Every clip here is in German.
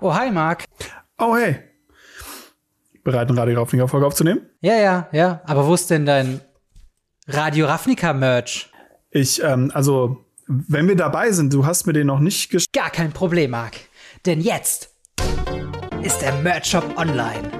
Oh, hi, Marc. Oh, hey. Bereit, eine Radio Ravnica-Folge aufzunehmen? Ja, ja, ja. Aber wo ist denn dein Radio Ravnica-Merch? Ich, ähm, also, wenn wir dabei sind, du hast mir den noch nicht gesch Gar kein Problem, Marc. Denn jetzt ist der Merch-Shop online.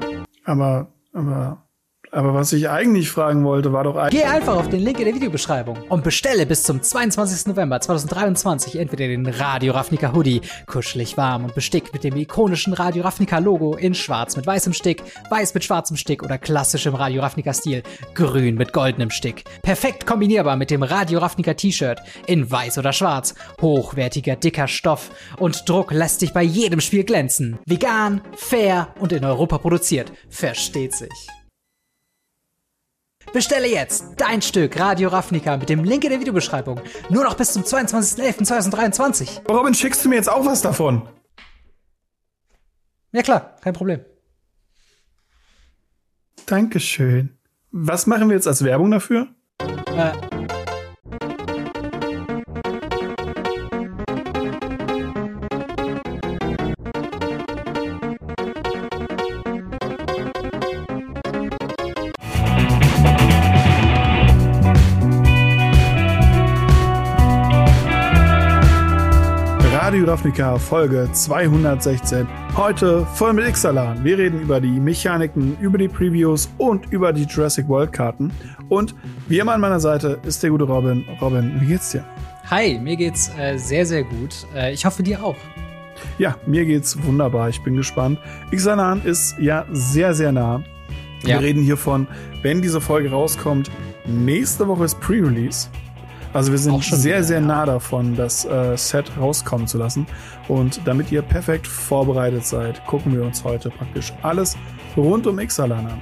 Aber, aber, aber was ich eigentlich fragen wollte, war doch eigentlich. Geh einfach auf den Link in der Videobeschreibung und bestelle bis zum 22. November 2023 entweder den Radio Ravnica Hoodie, kuschelig warm und bestickt mit dem ikonischen Radio Ravnica Logo in schwarz mit weißem Stick, weiß mit schwarzem Stick oder klassischem Radio Ravnica Stil, grün mit goldenem Stick. Perfekt kombinierbar mit dem Radio Ravnica T-Shirt in weiß oder schwarz, hochwertiger dicker Stoff und Druck lässt dich bei jedem Spiel glänzen. Vegan, fair und in Europa produziert. Versteht sich. Bestelle jetzt dein Stück Radio Ravnica mit dem Link in der Videobeschreibung. Nur noch bis zum 22.11.2023. Robin, schickst du mir jetzt auch was davon? Ja klar, kein Problem. Dankeschön. Was machen wir jetzt als Werbung dafür? Äh, Ravnica Folge 216. Heute voll mit Ixalan. Wir reden über die Mechaniken, über die Previews und über die Jurassic World Karten. Und wie immer an meiner Seite ist der gute Robin. Robin, wie geht's dir? hi, mir geht's äh, sehr, sehr gut. Äh, ich hoffe dir auch. Ja, mir geht's wunderbar. Ich bin gespannt. Ixalan ist ja sehr, sehr nah. Wir Ja. reden hier von, wenn diese Folge rauskommt, nächste Woche ist Pre-Release. Also wir sind sehr, wieder, sehr ja. nah davon, das äh, Set rauskommen zu lassen. Und damit ihr perfekt vorbereitet seid, gucken wir uns heute praktisch alles rund um Ixalan an.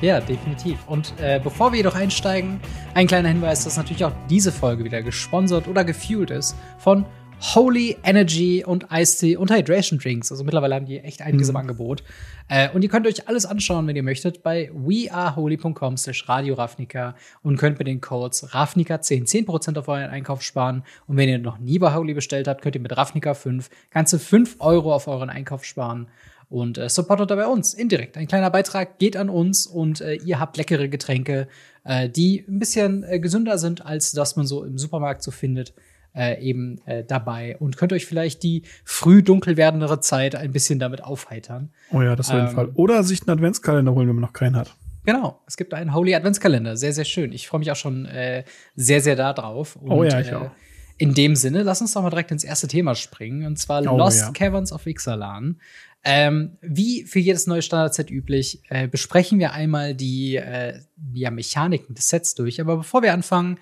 Ja, definitiv. Und äh, bevor wir jedoch einsteigen, ein kleiner Hinweis, dass natürlich auch diese Folge wieder gesponsert oder gefuelt ist von Holy Energy und Ice Tea und Hydration Drinks. Also mittlerweile haben die echt einiges im Angebot. Äh, und ihr könnt euch alles anschauen, wenn ihr möchtet, bei weareholy.com slash Radio Ravnica und könnt mit den Codes Ravnica10 10% auf euren Einkauf sparen. Und wenn ihr noch nie bei Holy bestellt habt, könnt ihr mit Ravnica 5 ganze 5 Euro auf euren Einkauf sparen. Und äh, supportet dabei uns indirekt. Ein kleiner Beitrag geht an uns und äh, ihr habt leckere Getränke, äh, die ein bisschen äh, gesünder sind, als das man so im Supermarkt so findet, äh, eben äh, dabei. Und könnt euch vielleicht die früh dunkel werdendere Zeit ein bisschen damit aufheitern. Oh ja, das auf jeden Ähm, Fall. Oder sich einen Adventskalender holen, wenn man noch keinen hat. Genau, es gibt einen Holy Adventskalender. Sehr, sehr schön. Ich freue mich auch schon äh, sehr, sehr da drauf. Und, Oh ja, ich äh, auch. In dem Sinne, lass uns doch mal direkt ins erste Thema springen. Und zwar Oh Lost ja. Caverns of Ixalan. Ähm, wie für jedes neue Standardset üblich, äh, besprechen wir einmal die äh, ja, Mechaniken des Sets durch. Aber bevor wir anfangen,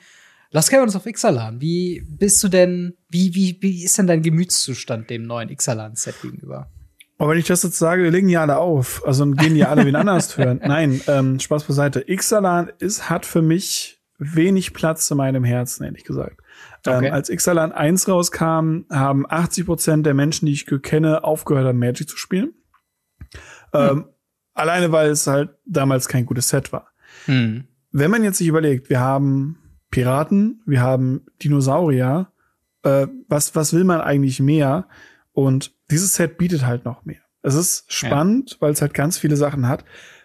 Lost Caverns of Ixalan, wie bist du denn, wie, wie, wie ist denn dein Gemütszustand dem neuen Ixalan-Set gegenüber? Aber wenn ich das jetzt sage, wir legen ja alle auf. Also gehen ja alle wen anders hören. Nein, ähm, Spaß beiseite. Ixalan ist, hat für mich wenig Platz in meinem Herzen, ehrlich gesagt. Okay. Ähm, als Ixalan 1 rauskam, haben 80 Prozent der Menschen, die ich kenne, aufgehört haben, Magic zu spielen. Ähm, alleine, weil es halt damals kein gutes Set war. Hm. Wenn man jetzt sich überlegt, wir haben Piraten, wir haben Dinosaurier, äh, was, was will man eigentlich mehr? Und dieses Set bietet halt noch mehr. Es ist spannend, weil es halt ganz viele Sachen hat.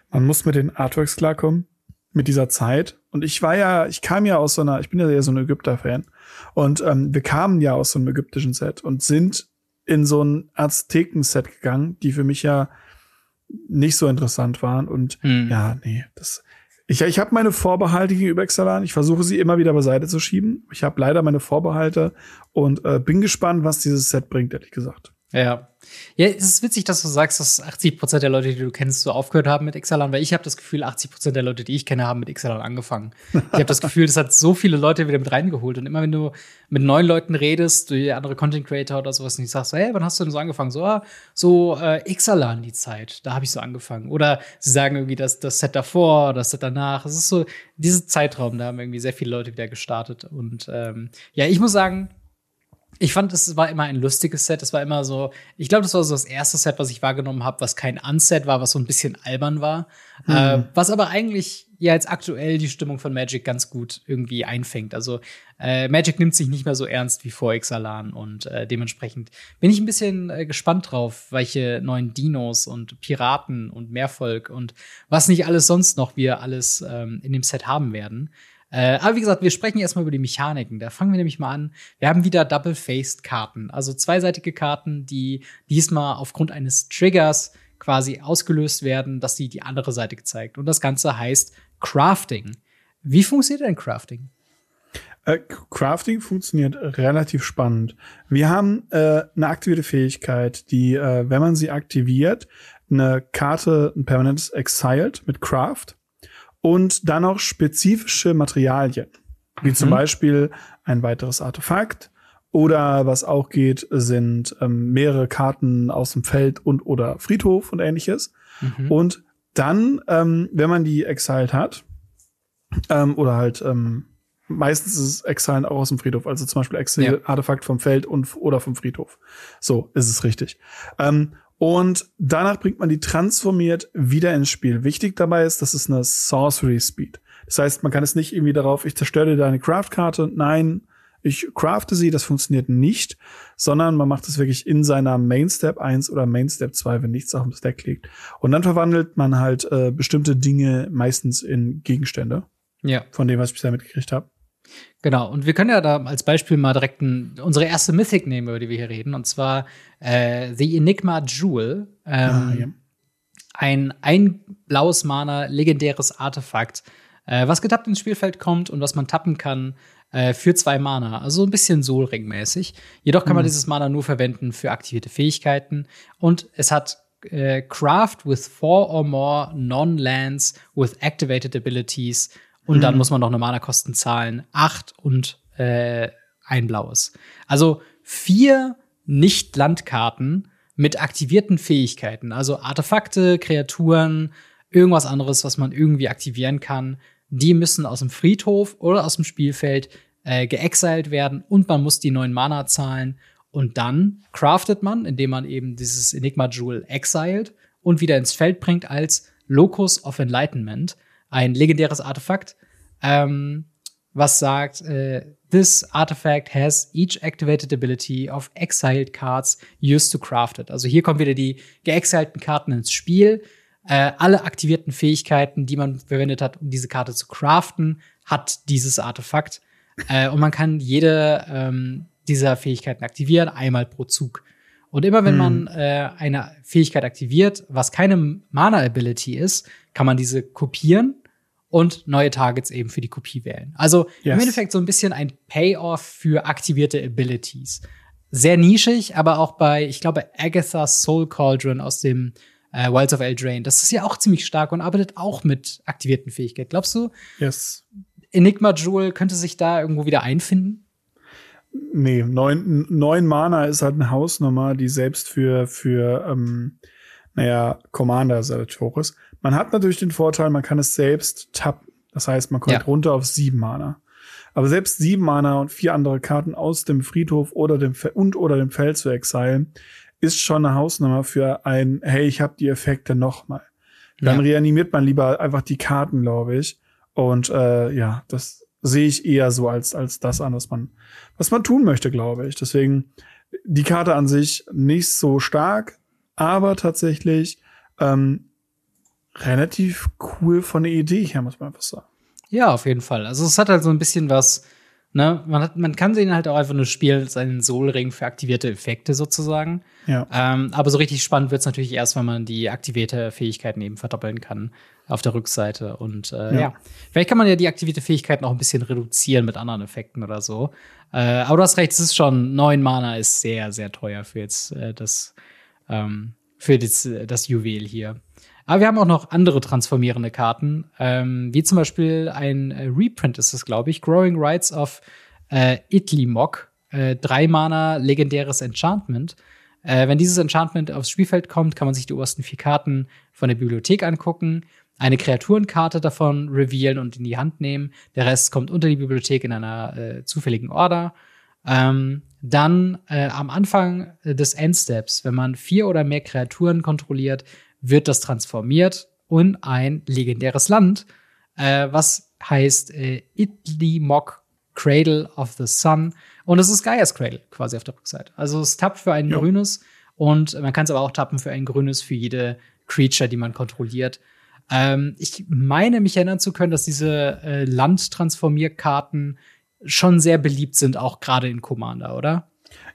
Man muss mit den Artworks klarkommen, mit dieser Zeit. Und ich war ja, ich kam ja aus so einer, ich bin ja eher so ein Ägypter-Fan. Und ähm, wir kamen ja aus so einem ägyptischen Set und sind in so ein Azteken-Set gegangen, die für mich ja nicht so interessant waren. Und Hm. ja, nee, das. Ich, ich habe meine Vorbehalte gegenüber Exalan. Ich versuche sie immer wieder beiseite zu schieben. Ich habe leider meine Vorbehalte und äh, bin gespannt, was dieses Set bringt, ehrlich gesagt. Ja. Ja, es ist witzig, dass du sagst, dass 80 Prozent der Leute, die du kennst, so aufgehört haben mit Ixalan, weil ich habe das Gefühl, 80 Prozent der Leute, die ich kenne, haben mit Ixalan angefangen. Ich habe das Gefühl, das hat so viele Leute wieder mit reingeholt. Und immer wenn du mit neuen Leuten redest, du andere Content Creator oder sowas, und ich sagst hey, wann hast du denn so angefangen? So, ah, so äh, Ixalan die Zeit, da habe ich so angefangen. Oder sie sagen irgendwie das, das Set davor, das Set danach. Es ist so, dieser Zeitraum, da haben irgendwie sehr viele Leute wieder gestartet. Und ähm, ja, ich muss sagen, ich fand, es war immer ein lustiges Set. Es war immer so, ich glaube, das war so das erste Set, was ich wahrgenommen habe, was kein Unset war, was so ein bisschen albern war. Äh, was aber eigentlich ja jetzt aktuell die Stimmung von Magic ganz gut irgendwie einfängt. Also äh, Magic nimmt sich nicht mehr so ernst wie vor Ixalan und äh, dementsprechend bin ich ein bisschen äh, gespannt drauf, welche neuen Dinos und Piraten und Meervolk und was nicht alles sonst noch wir alles ähm, in dem Set haben werden. Äh, aber wie gesagt, wir sprechen erstmal über die Mechaniken. Da fangen wir nämlich mal an. Wir haben wieder Double-Faced Karten, also zweiseitige Karten, die diesmal aufgrund eines Triggers quasi ausgelöst werden, dass die die andere Seite gezeigt. Und das Ganze heißt Crafting. Wie funktioniert denn Crafting? Äh, Crafting funktioniert relativ spannend. Wir haben äh, eine aktivierte Fähigkeit, die, äh, wenn man sie aktiviert, eine Karte, ein permanentes Exiled mit Craft und dann noch spezifische Materialien, wie mhm. zum Beispiel ein weiteres Artefakt oder was auch geht, sind ähm, mehrere Karten aus dem Feld und oder Friedhof und ähnliches. Mhm. Und dann, ähm, wenn man die exiled hat, ähm, oder halt ähm, meistens ist es Exilen auch aus dem Friedhof, also zum Beispiel Exil, ja. Artefakt vom Feld und oder vom Friedhof. So ist es richtig. Und danach bringt man die transformiert wieder ins Spiel. Wichtig dabei ist, das ist eine Sorcery Speed. Das heißt, man kann es nicht irgendwie darauf, ich zerstöre deine Craft-Karte. Nein, ich crafte sie, das funktioniert nicht, sondern man macht es wirklich in seiner Main Step 1 oder Main Step 2, wenn nichts auf dem Stack liegt. Und dann verwandelt man halt äh, bestimmte Dinge meistens in Gegenstände. Ja. Von dem, was ich bisher mitgekriegt habe. Genau, und wir können ja da als Beispiel mal direkt ein, unsere erste Mythic nehmen, über die wir hier reden, und zwar äh, The Enigma Jewel. Ähm, ah, ja. Ein ein blaues Mana, legendäres Artefakt, äh, was getappt ins Spielfeld kommt und was man tappen kann äh, für zwei Mana. Also ein bisschen Soul mäßig Jedoch kann man mhm. dieses Mana nur verwenden für aktivierte Fähigkeiten. Und es hat äh, Craft with four or more non-lands with activated abilities und mhm. dann muss man noch eine Mana-Kosten zahlen. Acht und äh, ein blaues. Also vier Nicht-Landkarten mit aktivierten Fähigkeiten. Also Artefakte, Kreaturen, irgendwas anderes, was man irgendwie aktivieren kann. Die müssen aus dem Friedhof oder aus dem Spielfeld äh, geexiled werden und man muss die neuen Mana zahlen. Und dann craftet man, indem man eben dieses Enigma Jewel exiled und wieder ins Feld bringt als Locus of Enlightenment ein legendäres Artefakt, ähm, was sagt, äh, this artifact has each activated ability of exiled cards used to craft it. Also hier kommen wieder die geexilten Karten ins Spiel. Äh, alle aktivierten Fähigkeiten, die man verwendet hat, um diese Karte zu craften, hat dieses Artefakt. Äh, und man kann jede ähm, dieser Fähigkeiten aktivieren, einmal pro Zug. Und immer wenn hm. man äh, eine Fähigkeit aktiviert, was keine Mana-Ability ist, kann man diese kopieren und neue Targets eben für die Kopie wählen. Also yes. im Endeffekt so ein bisschen ein Payoff für aktivierte Abilities. Sehr nischig, aber auch bei, ich glaube, Agatha's Soul Cauldron aus dem äh, Wilds of Eldraine. Das ist ja auch ziemlich stark und arbeitet auch mit aktivierten Fähigkeiten. Glaubst du? Yes. Enigma Jewel könnte sich da irgendwo wieder einfinden? Nee, neun, neun Mana ist halt eine Hausnummer, die selbst für, für ähm, naja, Commander sehr hoch ist. Man hat natürlich den Vorteil, man kann es selbst tappen. Das heißt, man kommt ja. runter auf sieben Mana. Aber selbst sieben Mana und vier andere Karten aus dem Friedhof oder dem Fe und oder dem Feld zu exilen, ist schon eine Hausnummer für ein, hey, ich habe die Effekte nochmal. Dann ja. reanimiert man lieber einfach die Karten, glaube ich. Und äh, ja, das sehe ich eher so als, als das an, was man, was man tun möchte, glaube ich. Deswegen die Karte an sich nicht so stark, aber tatsächlich ähm, relativ cool von der Idee her, muss man einfach sagen. Ja, auf jeden Fall. Also es hat halt so ein bisschen was, ne, man, hat, man kann den halt auch einfach nur spielen als einen Soul-Ring für aktivierte Effekte sozusagen. Ja. Ähm, aber so richtig spannend wird es natürlich erst, wenn man die aktivierte Fähigkeiten eben verdoppeln kann auf der Rückseite. Und äh, ja. ja. vielleicht kann man ja die aktivierte Fähigkeiten auch ein bisschen reduzieren mit anderen Effekten oder so. Äh, aber du hast recht, es ist schon, neun Mana ist sehr, sehr teuer für jetzt äh, das, ähm, für das, das Juwel hier. Aber wir haben auch noch andere transformierende Karten, ähm, wie zum Beispiel ein äh, Reprint ist es, glaube ich, Growing Rights of äh, Itlimoc, äh, drei Mana legendäres Enchantment. Äh, wenn dieses Enchantment aufs Spielfeld kommt, kann man sich die obersten vier Karten von der Bibliothek angucken, eine Kreaturenkarte davon revealen und in die Hand nehmen. Der Rest kommt unter die Bibliothek in einer äh, zufälligen Order. Ähm, dann äh, am Anfang des Endsteps, wenn man vier oder mehr Kreaturen kontrolliert, wird das transformiert und ein legendäres Land äh, was heißt äh, Idli Mock Cradle of the Sun. Und es ist Gaias Cradle quasi auf der Rückseite. Also es tappt für ein jo. grünes und man kann es aber auch tappen für ein grünes für jede Creature, die man kontrolliert. Ähm, ich meine, mich erinnern zu können, dass diese äh, Landtransformierkarten schon sehr beliebt sind, auch gerade in Commander, oder?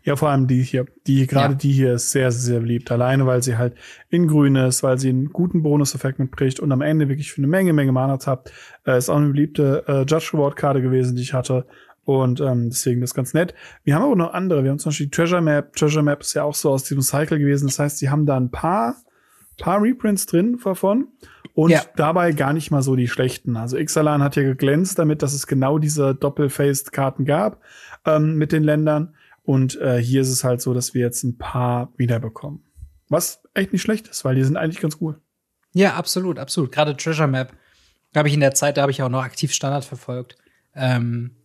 Ja, vor allem die hier. Die, gerade ja. die hier ist sehr, sehr beliebt. Alleine, weil sie halt in grün ist, weil sie einen guten Bonus-Effekt mitbricht und am Ende wirklich für eine Menge, Menge Mana habt. Äh, ist auch eine beliebte äh, Judge Reward Karte gewesen, die ich hatte. Und ähm, deswegen das ist ganz nett. Wir haben aber noch andere. Wir haben zum Beispiel die Treasure Map. Treasure Map ist ja auch so aus diesem Cycle gewesen. Das heißt, sie haben da ein paar, paar Reprints drin davon und ja. dabei gar nicht mal so die schlechten. Also Ixalan hat ja geglänzt damit, dass es genau diese Doppel-Faced-Karten gab ähm, mit den Ländern. Und äh, hier ist es halt so, dass wir jetzt ein paar wiederbekommen. Was echt nicht schlecht ist, weil die sind eigentlich ganz cool. Ja, absolut, absolut. Gerade Treasure Map habe ich in der Zeit, da habe ich auch noch aktiv Standard verfolgt, ähm,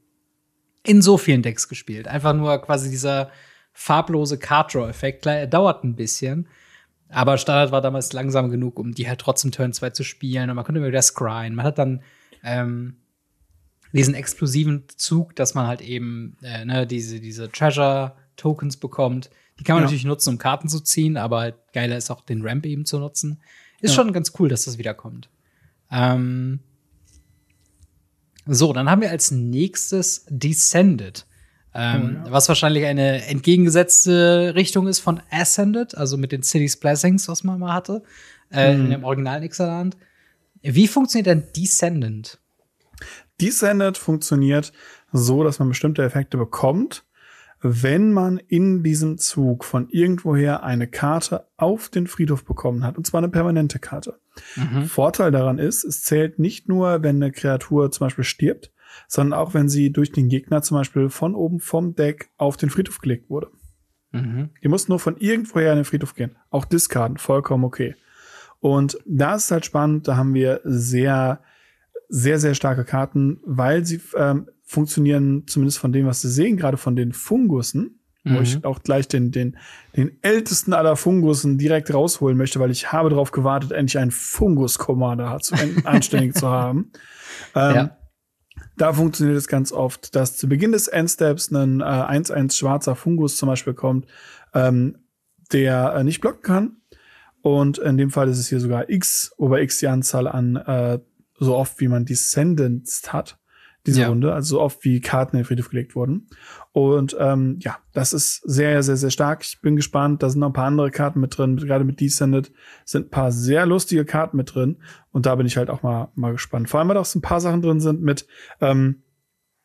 in so vielen Decks gespielt. Einfach nur quasi dieser farblose Card Draw Effekt. Klar, er dauert ein bisschen, aber Standard war damals langsam genug, um die halt trotzdem Turn 2 zu spielen. Und man konnte immer wieder scryen. Man hat dann ähm, diesen explosiven Zug, dass man halt eben äh, ne, diese, diese Treasure-Tokens bekommt. Die kann man ja. natürlich nutzen, um Karten zu ziehen, aber halt geiler ist auch den Ramp eben zu nutzen. Ist ja. schon ganz cool, dass das wiederkommt. Ähm so, dann haben wir als nächstes Descended. Ähm, oh, ja. Was wahrscheinlich eine entgegengesetzte Richtung ist von Ascended, also mit den Cities Blessings, was man mal hatte, äh, hm. in dem originalen Ixaland. Wie funktioniert denn Descendant? Descended funktioniert so, dass man bestimmte Effekte bekommt, wenn man in diesem Zug von irgendwoher eine Karte auf den Friedhof bekommen hat, und zwar eine permanente Karte. Mhm. Vorteil daran ist, es zählt nicht nur, wenn eine Kreatur zum Beispiel stirbt, sondern auch, wenn sie durch den Gegner zum Beispiel von oben vom Deck auf den Friedhof gelegt wurde. Mhm. Ihr müsst nur von irgendwoher in den Friedhof gehen. Auch Diskarden, vollkommen okay. Und da ist halt spannend, da haben wir sehr sehr, sehr starke Karten, weil sie ähm, funktionieren, zumindest von dem, was sie sehen, gerade von den Fungussen, mhm. wo ich auch gleich den, den, den ältesten aller Fungussen direkt rausholen möchte, weil ich habe darauf gewartet, endlich einen Fungus-Commander anständig zu haben. Ähm, ja. Da funktioniert es ganz oft, dass zu Beginn des Endsteps ein äh, 1-1 schwarzer Fungus zum Beispiel kommt, ähm, der äh, nicht blocken kann. Und in dem Fall ist es hier sogar X, wobei X die Anzahl an äh, so oft wie man Descendants hat, diese ja. Runde, also so oft wie Karten in den Friedhof gelegt wurden. Und ähm, ja, das ist sehr, sehr, sehr stark. Ich bin gespannt. Da sind noch ein paar andere Karten mit drin. Gerade mit Descended sind ein paar sehr lustige Karten mit drin. Und da bin ich halt auch mal, mal gespannt. Vor allem, weil auch so ein paar Sachen drin sind mit, ähm,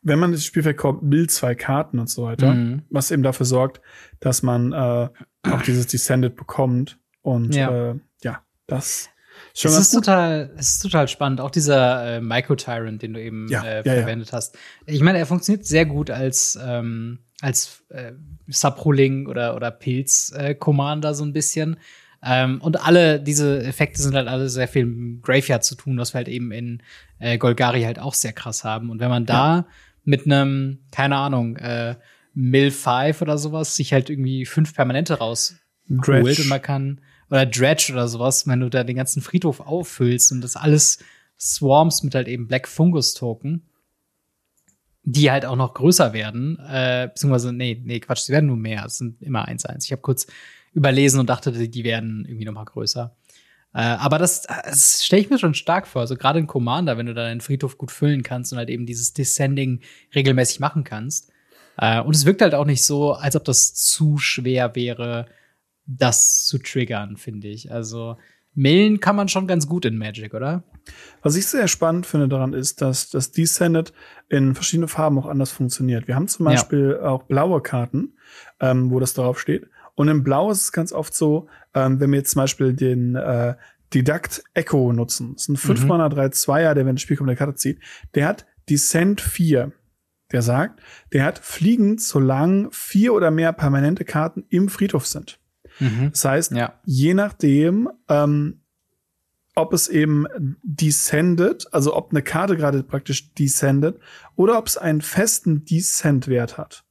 wenn man ins Spielfeld kommt, Bild zwei Karten und so weiter. Mhm. Was eben dafür sorgt, dass man äh, auch dieses Descended bekommt. Und ja, äh, ja das Schon es ist total, es ist total spannend. Auch dieser äh, Micro Tyrant, den du eben ja, äh, verwendet ja. hast. Ich meine, er funktioniert sehr gut als ähm, als äh, Subruling oder oder Pilz äh, Commander so ein bisschen. Ähm, und alle diese Effekte sind halt alle sehr viel mit Graveyard zu tun, was wir halt eben in äh, Golgari halt auch sehr krass haben. Und wenn man da mit einem, keine Ahnung, äh, Mill 5 oder sowas sich halt irgendwie fünf Permanente rausholt und man kann oder Dredge oder sowas, wenn du da den ganzen Friedhof auffüllst und das alles swarms mit halt eben Black Fungus Token, die halt auch noch größer werden, äh, beziehungsweise, nee, nee, Quatsch, sie werden nur mehr, es sind immer 1-1. Ich habe kurz überlesen und dachte, die werden irgendwie noch mal größer. Äh, aber das, das stelle ich mir schon stark vor. Also gerade in Commander, wenn du da deinen Friedhof gut füllen kannst und halt eben dieses Descending regelmäßig machen kannst. Äh, und es wirkt halt auch nicht so, als ob das zu schwer wäre, das zu triggern, finde ich. Also Millen kann man schon ganz gut in Magic, oder? Was ich sehr spannend finde daran ist, dass das Descended in verschiedenen Farben auch anders funktioniert. Wir haben zum Beispiel ja. auch blaue Karten, ähm, wo das drauf steht. Und in Blau ist es ganz oft so, ähm, wenn wir jetzt zum Beispiel den äh, Didact Echo nutzen, das ist ein 5 Mana 3 2er, der wenn das Spiel kommt, eine Karte zieht, der hat Descent 4. Der sagt, der hat fliegend, solange vier oder mehr permanente Karten im Friedhof sind. Mhm. Das heißt, ja. je nachdem, ähm, ob es eben descended, also ob eine Karte gerade praktisch descended, oder ob es einen festen Descent-Wert hat,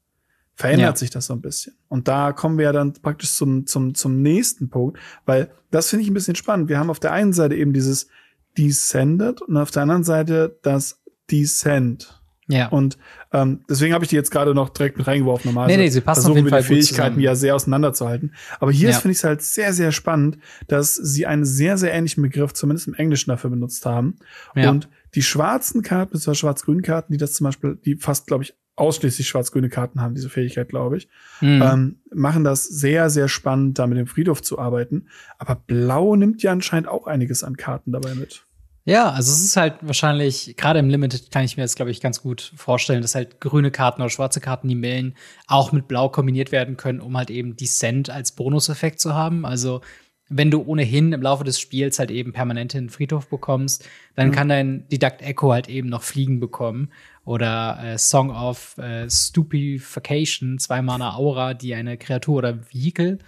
verändert ja. sich das so ein bisschen. Und da kommen wir ja dann praktisch zum, zum, zum nächsten Punkt, weil das finde ich ein bisschen spannend. Wir haben auf der einen Seite eben dieses Descended und auf der anderen Seite das Descent. Ja. Und ähm, deswegen habe ich die jetzt gerade noch direkt mit reingeworfen. Normalerweise Nee, nee, sie passen versuchen auf jeden wir Fall die Fähigkeiten ja sehr auseinanderzuhalten. Aber hier Ja. ist finde ich es halt sehr, sehr spannend, dass sie einen sehr, sehr ähnlichen Begriff, zumindest im Englischen, dafür benutzt haben. Ja. Und die schwarzen Karten, beziehungsweise schwarz-grünen Karten, die das zum Beispiel, die fast, glaube ich, ausschließlich schwarz-grüne Karten haben, diese Fähigkeit, glaube ich, Mhm. ähm, machen das sehr, sehr spannend, da mit dem Friedhof zu arbeiten. Aber Blau nimmt ja anscheinend auch einiges an Karten dabei mit. Ja, also es ist halt wahrscheinlich, gerade im Limited kann ich mir das, glaube ich, ganz gut vorstellen, dass halt grüne Karten oder schwarze Karten, die Millen, auch mit Blau kombiniert werden können, um halt eben Descent als Bonuseffekt zu haben. Also wenn du ohnehin im Laufe des Spiels halt eben permanent den Friedhof bekommst, dann Mhm. kann dein Didakt Echo halt eben noch Fliegen bekommen. Oder äh, Song of äh, Stupefaction, zwei Mana Aura, die eine Kreatur oder Vehikel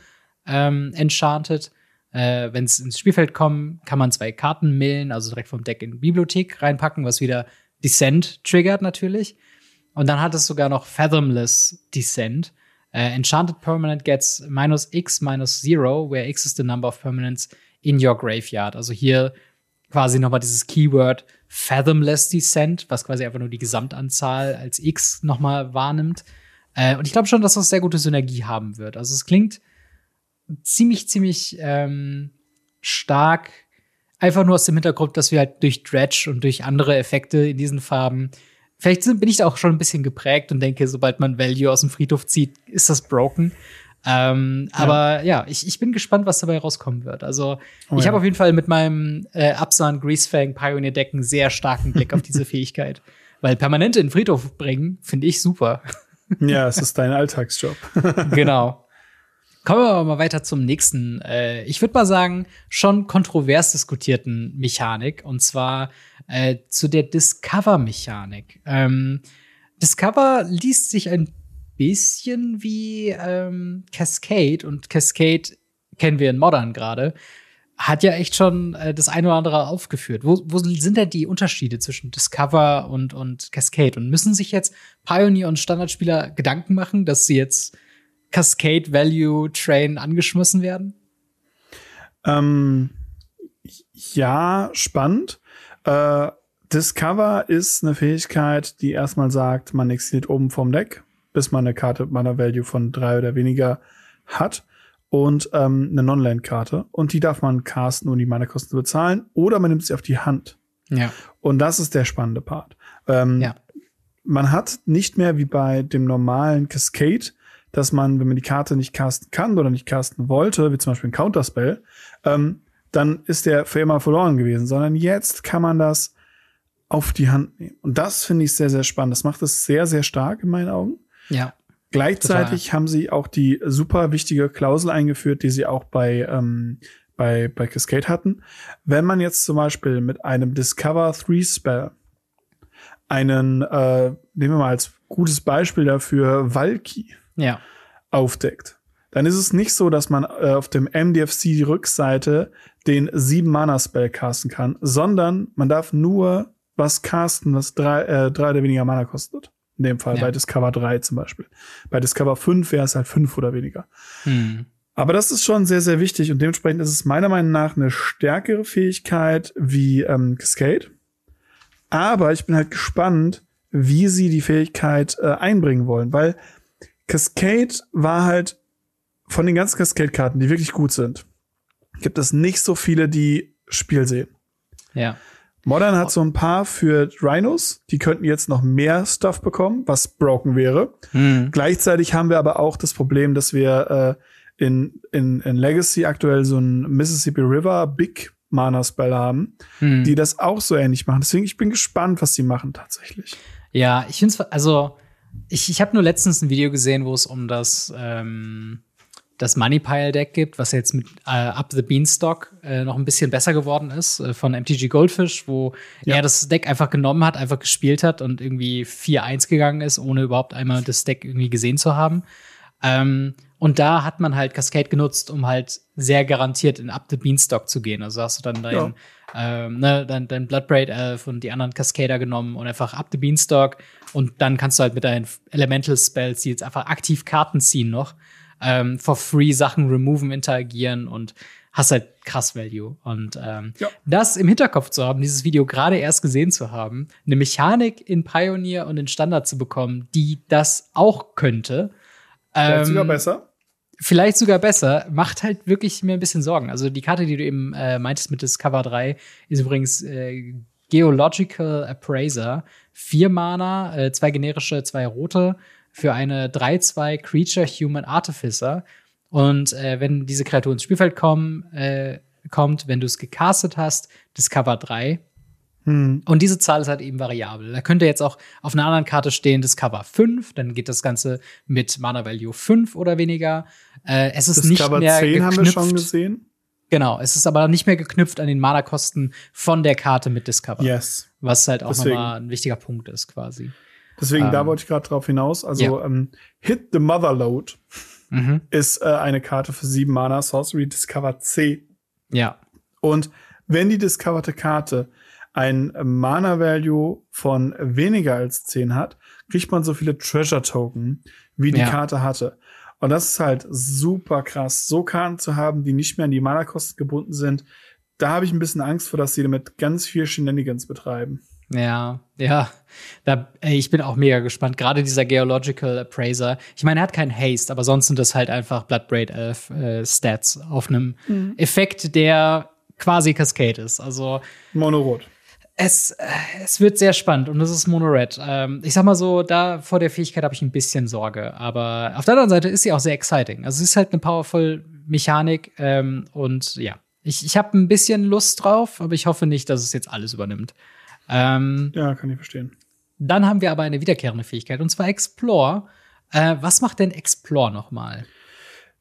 ähm, enchantet. Äh, Wenn es ins Spielfeld kommt, kann man zwei Karten millen, also direkt vom Deck in die Bibliothek reinpacken, was wieder Descent triggert natürlich. Und dann hat es sogar noch Fathomless Descent. Äh, Enchanted Permanent gets minus X minus Zero, where X is the number of permanents in your graveyard. Also hier quasi nochmal dieses Keyword Fathomless Descent, was quasi einfach nur die Gesamtanzahl als X nochmal wahrnimmt. Äh, und ich glaube schon, dass das sehr gute Synergie haben wird. Also es klingt ziemlich, ziemlich ähm, stark. Einfach nur aus dem Hintergrund, dass wir halt durch Dredge und durch andere Effekte in diesen Farben Vielleicht sind, bin ich da auch schon ein bisschen geprägt und denke, sobald man Value aus dem Friedhof zieht, ist das broken. Ähm, Ja. Aber ja, ich, ich bin gespannt, was dabei rauskommen wird. Also, Oh ich ja. habe auf jeden Fall mit meinem äh, Absan Greasefang Pioneer Deck einen sehr starken Blick auf diese Fähigkeit. Weil permanente in den Friedhof bringen, finde ich super. Ja, es ist dein Alltagsjob. genau. Kommen wir aber mal weiter zum nächsten, äh, ich würde mal sagen, schon kontrovers diskutierten Mechanik, und zwar äh, zu der Discover-Mechanik. Ähm, Discover liest sich ein bisschen wie ähm, Cascade, und Cascade kennen wir in Modern gerade, hat ja echt schon äh, das eine oder andere aufgeführt. Wo, wo sind denn die Unterschiede zwischen Discover und, und Cascade? Und müssen sich jetzt Pioneer und Standardspieler Gedanken machen, dass sie jetzt Cascade Value Train angeschmissen werden? Ähm, ja, spannend. Äh, Discover ist eine Fähigkeit, die erstmal sagt, man exiliert oben vom Deck, bis man eine Karte mit Mana Value von drei oder weniger hat und ähm, eine Non-Land-Karte. Und die darf man casten, um die Mana-Kosten zu bezahlen, oder man nimmt sie auf die Hand. Ja. Und das ist der spannende Part. Ähm, Ja. Man hat nicht mehr wie bei dem normalen Cascade, dass man, wenn man die Karte nicht casten kann oder nicht casten wollte, wie zum Beispiel ein Counterspell, ähm, dann ist der für immer verloren gewesen, sondern jetzt kann man das auf die Hand nehmen. Und das finde ich sehr, sehr spannend. Das macht es sehr, sehr stark in meinen Augen. Ja. Gleichzeitig haben sie auch die super wichtige Klausel eingeführt, die sie auch bei, ähm, bei, bei Cascade hatten. Wenn man jetzt zum Beispiel mit einem Discover 3 Spell einen, äh, nehmen wir mal als gutes Beispiel dafür, Valky Ja. aufdeckt, dann ist es nicht so, dass man äh, auf dem MDFC die Rückseite den 7 Mana Spell casten kann, sondern man darf nur was casten, was drei, äh, drei oder weniger Mana kostet. In dem Fall Ja. bei Discover 3 zum Beispiel. Bei Discover 5 wäre es halt 5 oder weniger. Hm. Aber das ist schon sehr, sehr wichtig und dementsprechend ist es meiner Meinung nach eine stärkere Fähigkeit wie ähm, Cascade. Aber ich bin halt gespannt, wie sie die Fähigkeit äh, einbringen wollen, weil Cascade war halt von den ganzen Cascade-Karten, die wirklich gut sind, gibt es nicht so viele, die Spiel sehen. Ja. Modern hat so ein paar für Rhinos, die könnten jetzt noch mehr Stuff bekommen, was broken wäre. Hm. Gleichzeitig haben wir aber auch das Problem, dass wir äh, in, in, in Legacy aktuell so ein Mississippi River Big Mana Spell haben, Hm. die das auch so ähnlich machen. Deswegen ich bin gespannt, was sie machen tatsächlich. Ja, ich finde es, also, ich, ich habe nur letztens ein Video gesehen, wo es um das, ähm, das Money Pile Deck gibt, was jetzt mit äh, Up the Beanstalk äh, noch ein bisschen besser geworden ist, äh, von MTG Goldfish, wo Ja. er das Deck einfach genommen hat, einfach gespielt hat und irgendwie 4-1 gegangen ist, ohne überhaupt einmal das Deck irgendwie gesehen zu haben. Ähm, und da hat man halt Cascade genutzt, um halt sehr garantiert in Up the Beanstalk zu gehen. Also hast du dann dein, Ja. ähm, ne, dein, dein Bloodbraid Elf und die anderen Cascader genommen und einfach Up the Beanstalk. Und dann kannst du halt mit deinen Elemental Spells, die jetzt einfach aktiv Karten ziehen noch, ähm, for free Sachen removen, interagieren und hast halt krass Value. Und ähm, ja. das im Hinterkopf zu haben, dieses Video gerade erst gesehen zu haben, eine Mechanik in Pioneer und in Standard zu bekommen, die das auch könnte. Vielleicht ähm, sogar besser. Vielleicht sogar besser, macht halt wirklich mir ein bisschen Sorgen. Also die Karte, die du eben äh, meintest mit Discover 3, ist übrigens äh, Geological Appraiser. Vier Mana, äh, zwei generische, zwei rote für eine 3-2 Creature Human Artificer. Und äh, wenn diese Kreatur ins Spielfeld kommen, äh, kommt, wenn du es gecastet hast, Discover 3. Hm. Und diese Zahl ist halt eben variabel. Da könnte jetzt auch auf einer anderen Karte stehen Discover 5, dann geht das Ganze mit Mana Value 5 oder weniger. Äh, es ist Discover nicht mehr 10 geknüpft. haben wir schon gesehen. Genau, es ist aber nicht mehr geknüpft an den Mana-Kosten von der Karte mit Discover. Yes. Was halt auch nochmal ein wichtiger Punkt ist, quasi. Deswegen, ähm, da wollte ich gerade drauf hinaus. Also, ja. ähm, Hit the Motherload mhm. ist äh, eine Karte für sieben Mana, Sorcery Discover C. Ja. Und wenn die discoverte Karte ein Mana-Value von weniger als 10 hat, kriegt man so viele Treasure-Token, wie die ja. Karte hatte. Und das ist halt super krass, so Karten zu haben, die nicht mehr an die Mana-Kosten gebunden sind. Da habe ich ein bisschen Angst vor, dass sie damit ganz viel Shenanigans betreiben. Ja, ja. Da, ey, ich bin auch mega gespannt. Gerade dieser Geological Appraiser. Ich meine, er hat keinen Haste, aber sonst sind das halt einfach Bloodbraid Elf äh, Stats auf einem mhm. Effekt, der quasi Cascade ist. Also Monorot. Es, äh, es wird sehr spannend und das ist Monored. Ähm, ich sag mal so, da vor der Fähigkeit habe ich ein bisschen Sorge. Aber auf der anderen Seite ist sie auch sehr exciting. Also sie ist halt eine powerful Mechanik ähm, und ja, ich, ich habe ein bisschen Lust drauf, aber ich hoffe nicht, dass es jetzt alles übernimmt. Ähm, ja, kann ich verstehen. Dann haben wir aber eine wiederkehrende Fähigkeit, und zwar Explore. Äh, was macht denn Explore nochmal?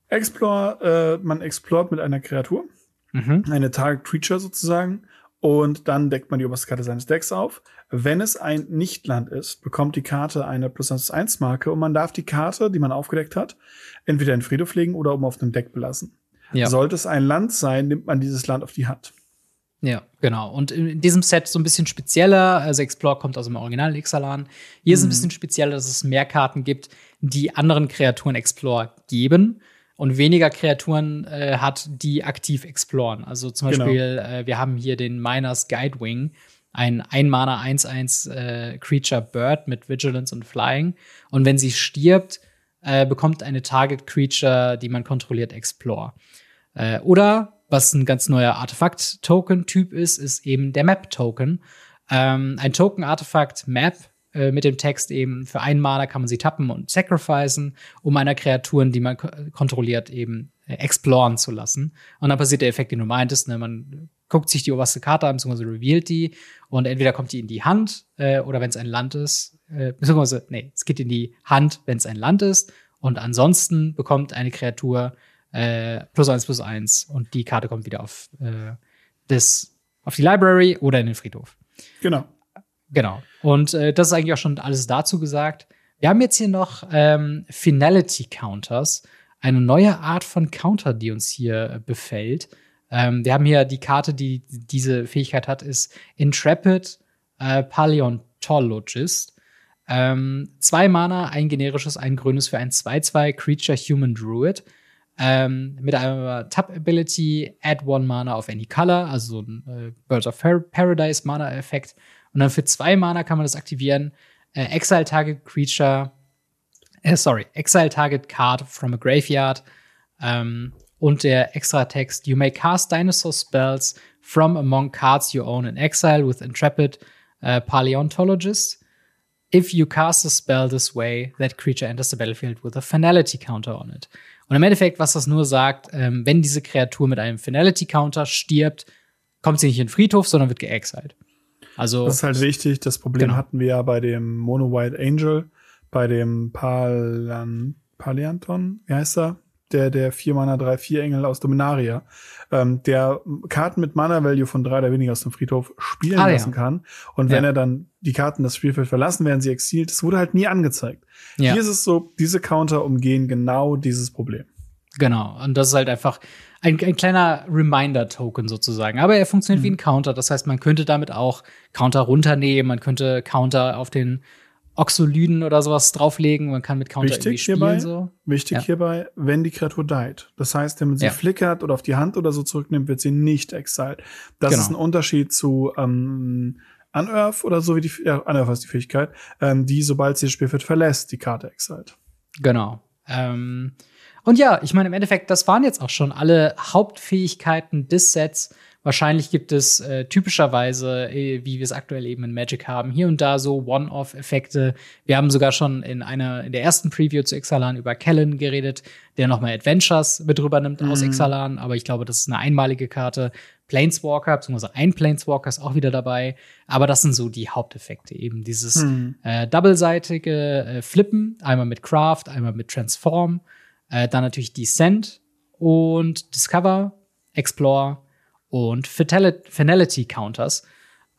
Explore, äh, man explort mit einer Kreatur, mhm. eine Target Creature sozusagen, und dann deckt man die oberste Karte seines Decks auf. Wenn es ein Nichtland ist, bekommt die Karte eine plus 1 1 Marke und man darf die Karte, die man aufgedeckt hat, entweder in Friedhof legen oder oben auf dem Deck belassen. Ja. Sollte es ein Land sein, nimmt man dieses Land auf die Hand. Ja, genau. Und in diesem Set so ein bisschen spezieller, also Explore kommt aus dem Original Ixalan. Hier mhm. ist es ein bisschen spezieller, dass es mehr Karten gibt, die anderen Kreaturen Explore geben und weniger Kreaturen äh, hat, die aktiv exploren. Also zum genau. Beispiel, äh, wir haben hier den Miners Guidewing, ein Ein-Mana 1-1 äh, Creature Bird mit Vigilance und Flying. Und wenn sie stirbt, äh, bekommt eine Target Creature, die man kontrolliert, Explore. Äh, oder was ein ganz neuer Artefakt-Token-Typ ist, ist eben der Map-Token. Ähm, ein Token-Artefakt Map äh, mit dem Text eben, für einen Mana kann man sie tappen und sacrificen, um einer Kreatur, die man kontrolliert, eben äh, exploren zu lassen. Und dann passiert der Effekt, den du meintest, ne? man guckt sich die oberste Karte an, beziehungsweise revealt die und entweder kommt die in die Hand äh, oder wenn es ein Land ist, äh, beziehungsweise, nee, es geht in die Hand, wenn es ein Land ist und ansonsten bekommt eine Kreatur äh, plus eins plus eins und die Karte kommt wieder auf äh, das auf die Library oder in den Friedhof. Genau. Genau. Und äh, das ist eigentlich auch schon alles dazu gesagt. Wir haben jetzt hier noch ähm, Finality Counters, eine neue Art von Counter, die uns hier äh, befällt. Ähm, wir haben hier die Karte, die diese Fähigkeit hat, ist Intrepid äh, Paleontologist. Ähm, zwei Mana, ein generisches, ein grünes für ein 2-2 Creature Human Druid ähm, mit einer Tap-Ability, add one Mana of any color, also ein äh, Birds of Paradise Mana-Effekt. Und dann für zwei Mana kann man das aktivieren. Äh, Exile Target Creature, äh, sorry, Exile Target Card from a Graveyard. Ähm, und der extra Text, you may cast dinosaur spells from among cards you own in exile with Intrepid uh, Paleontologist. If you cast a spell this way, that creature enters the battlefield with a finality counter on it. Und im Endeffekt, was das nur sagt, ähm, wenn diese Kreatur mit einem Finality-Counter stirbt, kommt sie nicht in den Friedhof, sondern wird geexiled. Also. Das ist halt wichtig. Das Problem genau. hatten wir ja bei dem Mono White Angel, bei dem Palan, Palianton, wie heißt er? Der, der 4 Mana 3 4 Engel aus Dominaria, ähm, der Karten mit Mana Value von drei oder weniger aus dem Friedhof spielen ah, lassen ja. kann. Und wenn ja. er dann die Karten das Spielfeld verlassen, werden sie exiliert. Das wurde halt nie angezeigt. Ja. Hier ist es so, diese Counter umgehen genau dieses Problem. Genau. Und das ist halt einfach ein, ein kleiner Reminder-Token sozusagen. Aber er funktioniert mhm. wie ein Counter. Das heißt, man könnte damit auch Counter runternehmen, man könnte Counter auf den Oxolyden oder sowas drauflegen. Man kann mit Counter Wichtig irgendwie spielen. hierbei, so. Wichtig Ja. hierbei, wenn die Kreatur died. Das heißt, wenn man sie Ja. flickert oder auf die Hand oder so zurücknimmt, wird sie nicht exiled. Das Genau. ist ein Unterschied zu ähm, Unearth oder so wie die, ja, Unearth ist die Fähigkeit, ähm, die, sobald sie das Spielfeld verlässt, die Karte exiled. Genau. Ähm, und ja, ich meine, im Endeffekt, das waren jetzt auch schon alle Hauptfähigkeiten des Sets. Wahrscheinlich gibt es äh, typischerweise, äh, wie wir es aktuell eben in Magic haben, hier und da so One-Off-Effekte. Wir haben sogar schon in einer in der ersten Preview zu Ixalan über Kellen geredet, der nochmal Adventures mit rüber nimmt aus Mhm. Ixalan, aber ich glaube, das ist eine einmalige Karte. Planeswalker, beziehungsweise ein Planeswalker ist auch wieder dabei. Aber das sind so die Haupteffekte, eben dieses Hm. äh, doubleseitige äh, Flippen, einmal mit Craft, einmal mit Transform, äh, dann natürlich Descent und Discover, Explore und Finality Counters.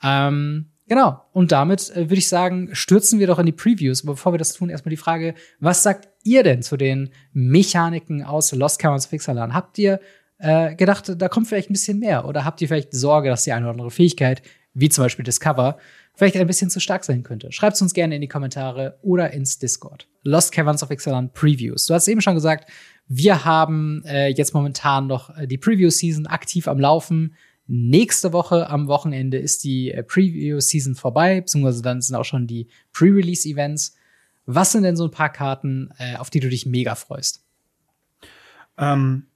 Ähm, genau. Und damit äh, würde ich sagen, stürzen wir doch in die Previews. Aber bevor wir das tun, erstmal die Frage, was sagt ihr denn zu den Mechaniken aus Lost Caverns of Ixalan? Habt ihr äh, gedacht, da kommt vielleicht ein bisschen mehr? Oder habt ihr vielleicht Sorge, dass die eine oder andere Fähigkeit, wie zum Beispiel Discover, vielleicht ein bisschen zu stark sein könnte? Schreibt es uns gerne in die Kommentare oder ins Discord. Lost Caverns of Ixalan Previews. Du hast eben schon gesagt, wir haben äh, jetzt momentan noch äh, die Preview-Season aktiv am Laufen. Nächste Woche am Wochenende ist die äh, Preview-Season vorbei, beziehungsweise dann sind auch schon die Pre-Release-Events. Was sind denn so ein paar Karten, äh, auf die du dich mega freust? Ähm,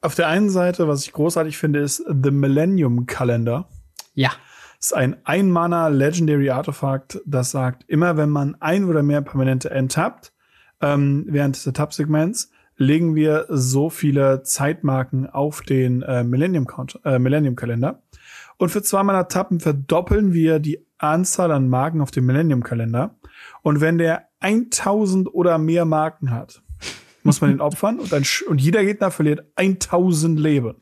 auf der einen Seite, was ich großartig finde, ist The Millennium Calendar. Ja, ist ein Ein-Mana Legendary Artefakt, das sagt, immer wenn man ein oder mehr Permanente enttappt, ähm, während des Etapp-Segments, legen wir so viele Zeitmarken auf den äh, Millennium, Count äh, Millennium. Und für zwei Mana Tappen verdoppeln wir die Anzahl an Marken auf dem Millennium Kalender. Und wenn der 1000 oder mehr Marken hat, muss man den opfern und, dann, und jeder Gegner verliert 1000 Leben.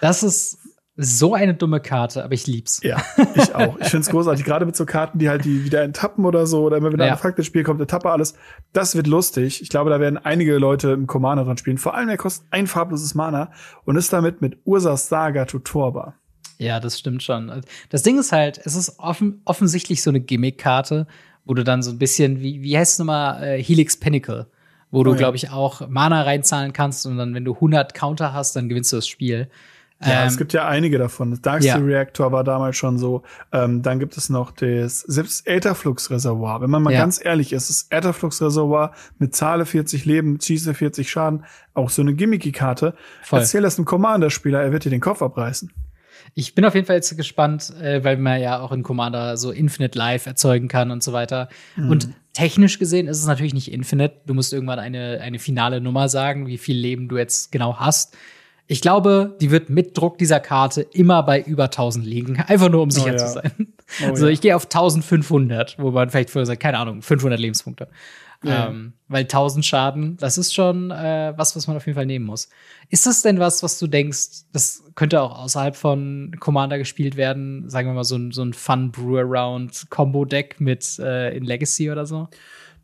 das ist so eine dumme Karte, aber ich lieb's. Ja, ich auch. Ich find's großartig. Gerade mit so Karten, die halt die wieder enttappen oder so, oder immer wenn Ja. ein Artefakt ins Spiel kommt, etappe alles. Das wird lustig. Ich glaube, da werden einige Leute im Commander dran spielen. Vor allem, er kostet ein farbloses Mana und ist damit mit Ursas Saga tutorbar. Ja, das stimmt schon. Das Ding ist halt, es ist offen, offensichtlich so eine Gimmick-Karte, wo du dann so ein bisschen, wie, wie heißt es nochmal, äh, Helix Pinnacle, wo du, Oh ja. glaube ich, auch Mana reinzahlen kannst und dann, wenn du 100 Counter hast, dann gewinnst du das Spiel. Ja, Ähm, es gibt ja einige davon. Das Darksteel Ja. Reactor war damals schon so. Ähm, dann gibt es noch das, selbst Aetherflux Reservoir. Wenn man mal Ja. ganz ehrlich ist, das Aetherflux Reservoir mit Zahle 40 Leben, schieße 40 Schaden, auch so eine Gimmicky-Karte. Erzähl das einem Commander-Spieler, er wird dir den Kopf abreißen. Ich bin auf jeden Fall jetzt gespannt, äh, weil man ja auch in Commander so Infinite Life erzeugen kann und so weiter. Und technisch gesehen ist es natürlich nicht Infinite. Du musst irgendwann eine, eine finale Nummer sagen, wie viel Leben du jetzt genau hast. Ich glaube, die wird mit Druck dieser Karte immer bei über 1000 liegen. Einfach nur, um sicher ja. zu sein. Oh also ja. ich gehe auf 1500, wo man vielleicht vorher sagt, keine Ahnung, 500 Lebenspunkte. Ja. Ähm, weil 1000 Schaden, das ist schon äh, was, was man auf jeden Fall nehmen muss. Ist das denn was, was du denkst, das könnte auch außerhalb von Commander gespielt werden? Sagen wir mal so ein, so ein Fun Brew Around Combo Deck mit äh, in Legacy oder so?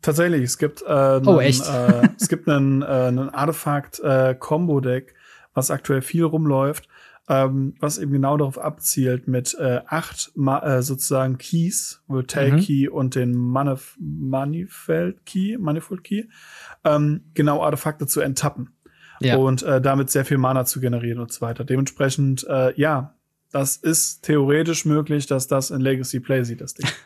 Tatsächlich, es gibt äh, einen, Oh, echt? Äh, es gibt einen, äh, einen Artefakt äh, Combo Deck, was aktuell viel rumläuft, ähm, was eben genau darauf abzielt mit äh, acht Ma äh, sozusagen Keys, Voltaik Mhm. Key und den Manif Manifold Key, Manifold Key, ähm, genau Artefakte zu enttappen Ja. und äh, damit sehr viel Mana zu generieren und so weiter. Dementsprechend, äh, ja, das ist theoretisch möglich, dass das in Legacy Play sieht, das Ding.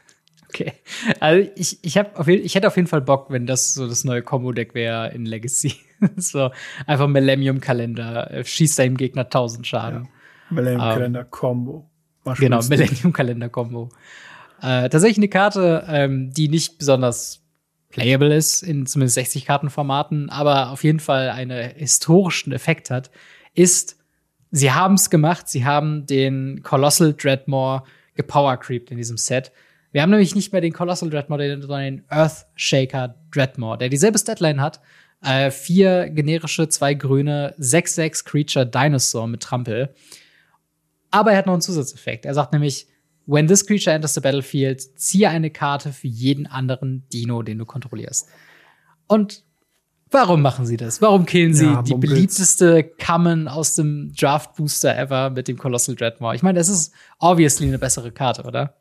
Okay. Also ich, ich, hab auf ich hätte auf jeden Fall Bock, wenn das so das neue Combo-Deck wäre in Legacy. so einfach Millennium-Kalender, äh, schießt deinem Gegner 1000 Schaden. Millennium Ähm, Calendar Combo. War schon Genau, lustig. Millennium-Kalender-Kombo. Äh, tatsächlich eine Karte, ähm, die nicht besonders playable ist, in zumindest 60-Karten-Formaten, aber auf jeden Fall einen historischen Effekt hat, ist, sie haben es gemacht, sie haben den Colossal Dreadmore gepowercreept in diesem Set. Wir haben nämlich nicht mehr den Colossal Dreadmore, sondern den Earthshaker Dreadmore, der dieselbe Statline hat. Äh, vier generische, zwei grüne, 6-6 Creature Dinosaur mit Trampel. Aber er hat noch einen Zusatzeffekt. Er sagt nämlich, when this creature enters the battlefield, ziehe eine Karte für jeden anderen Dino, den du kontrollierst. Und warum machen sie das? Warum killen sie Ja, die beliebteste Common aus dem Draft Booster ever mit dem Colossal Dreadmore? Ich meine, das ist obviously eine bessere Karte, oder?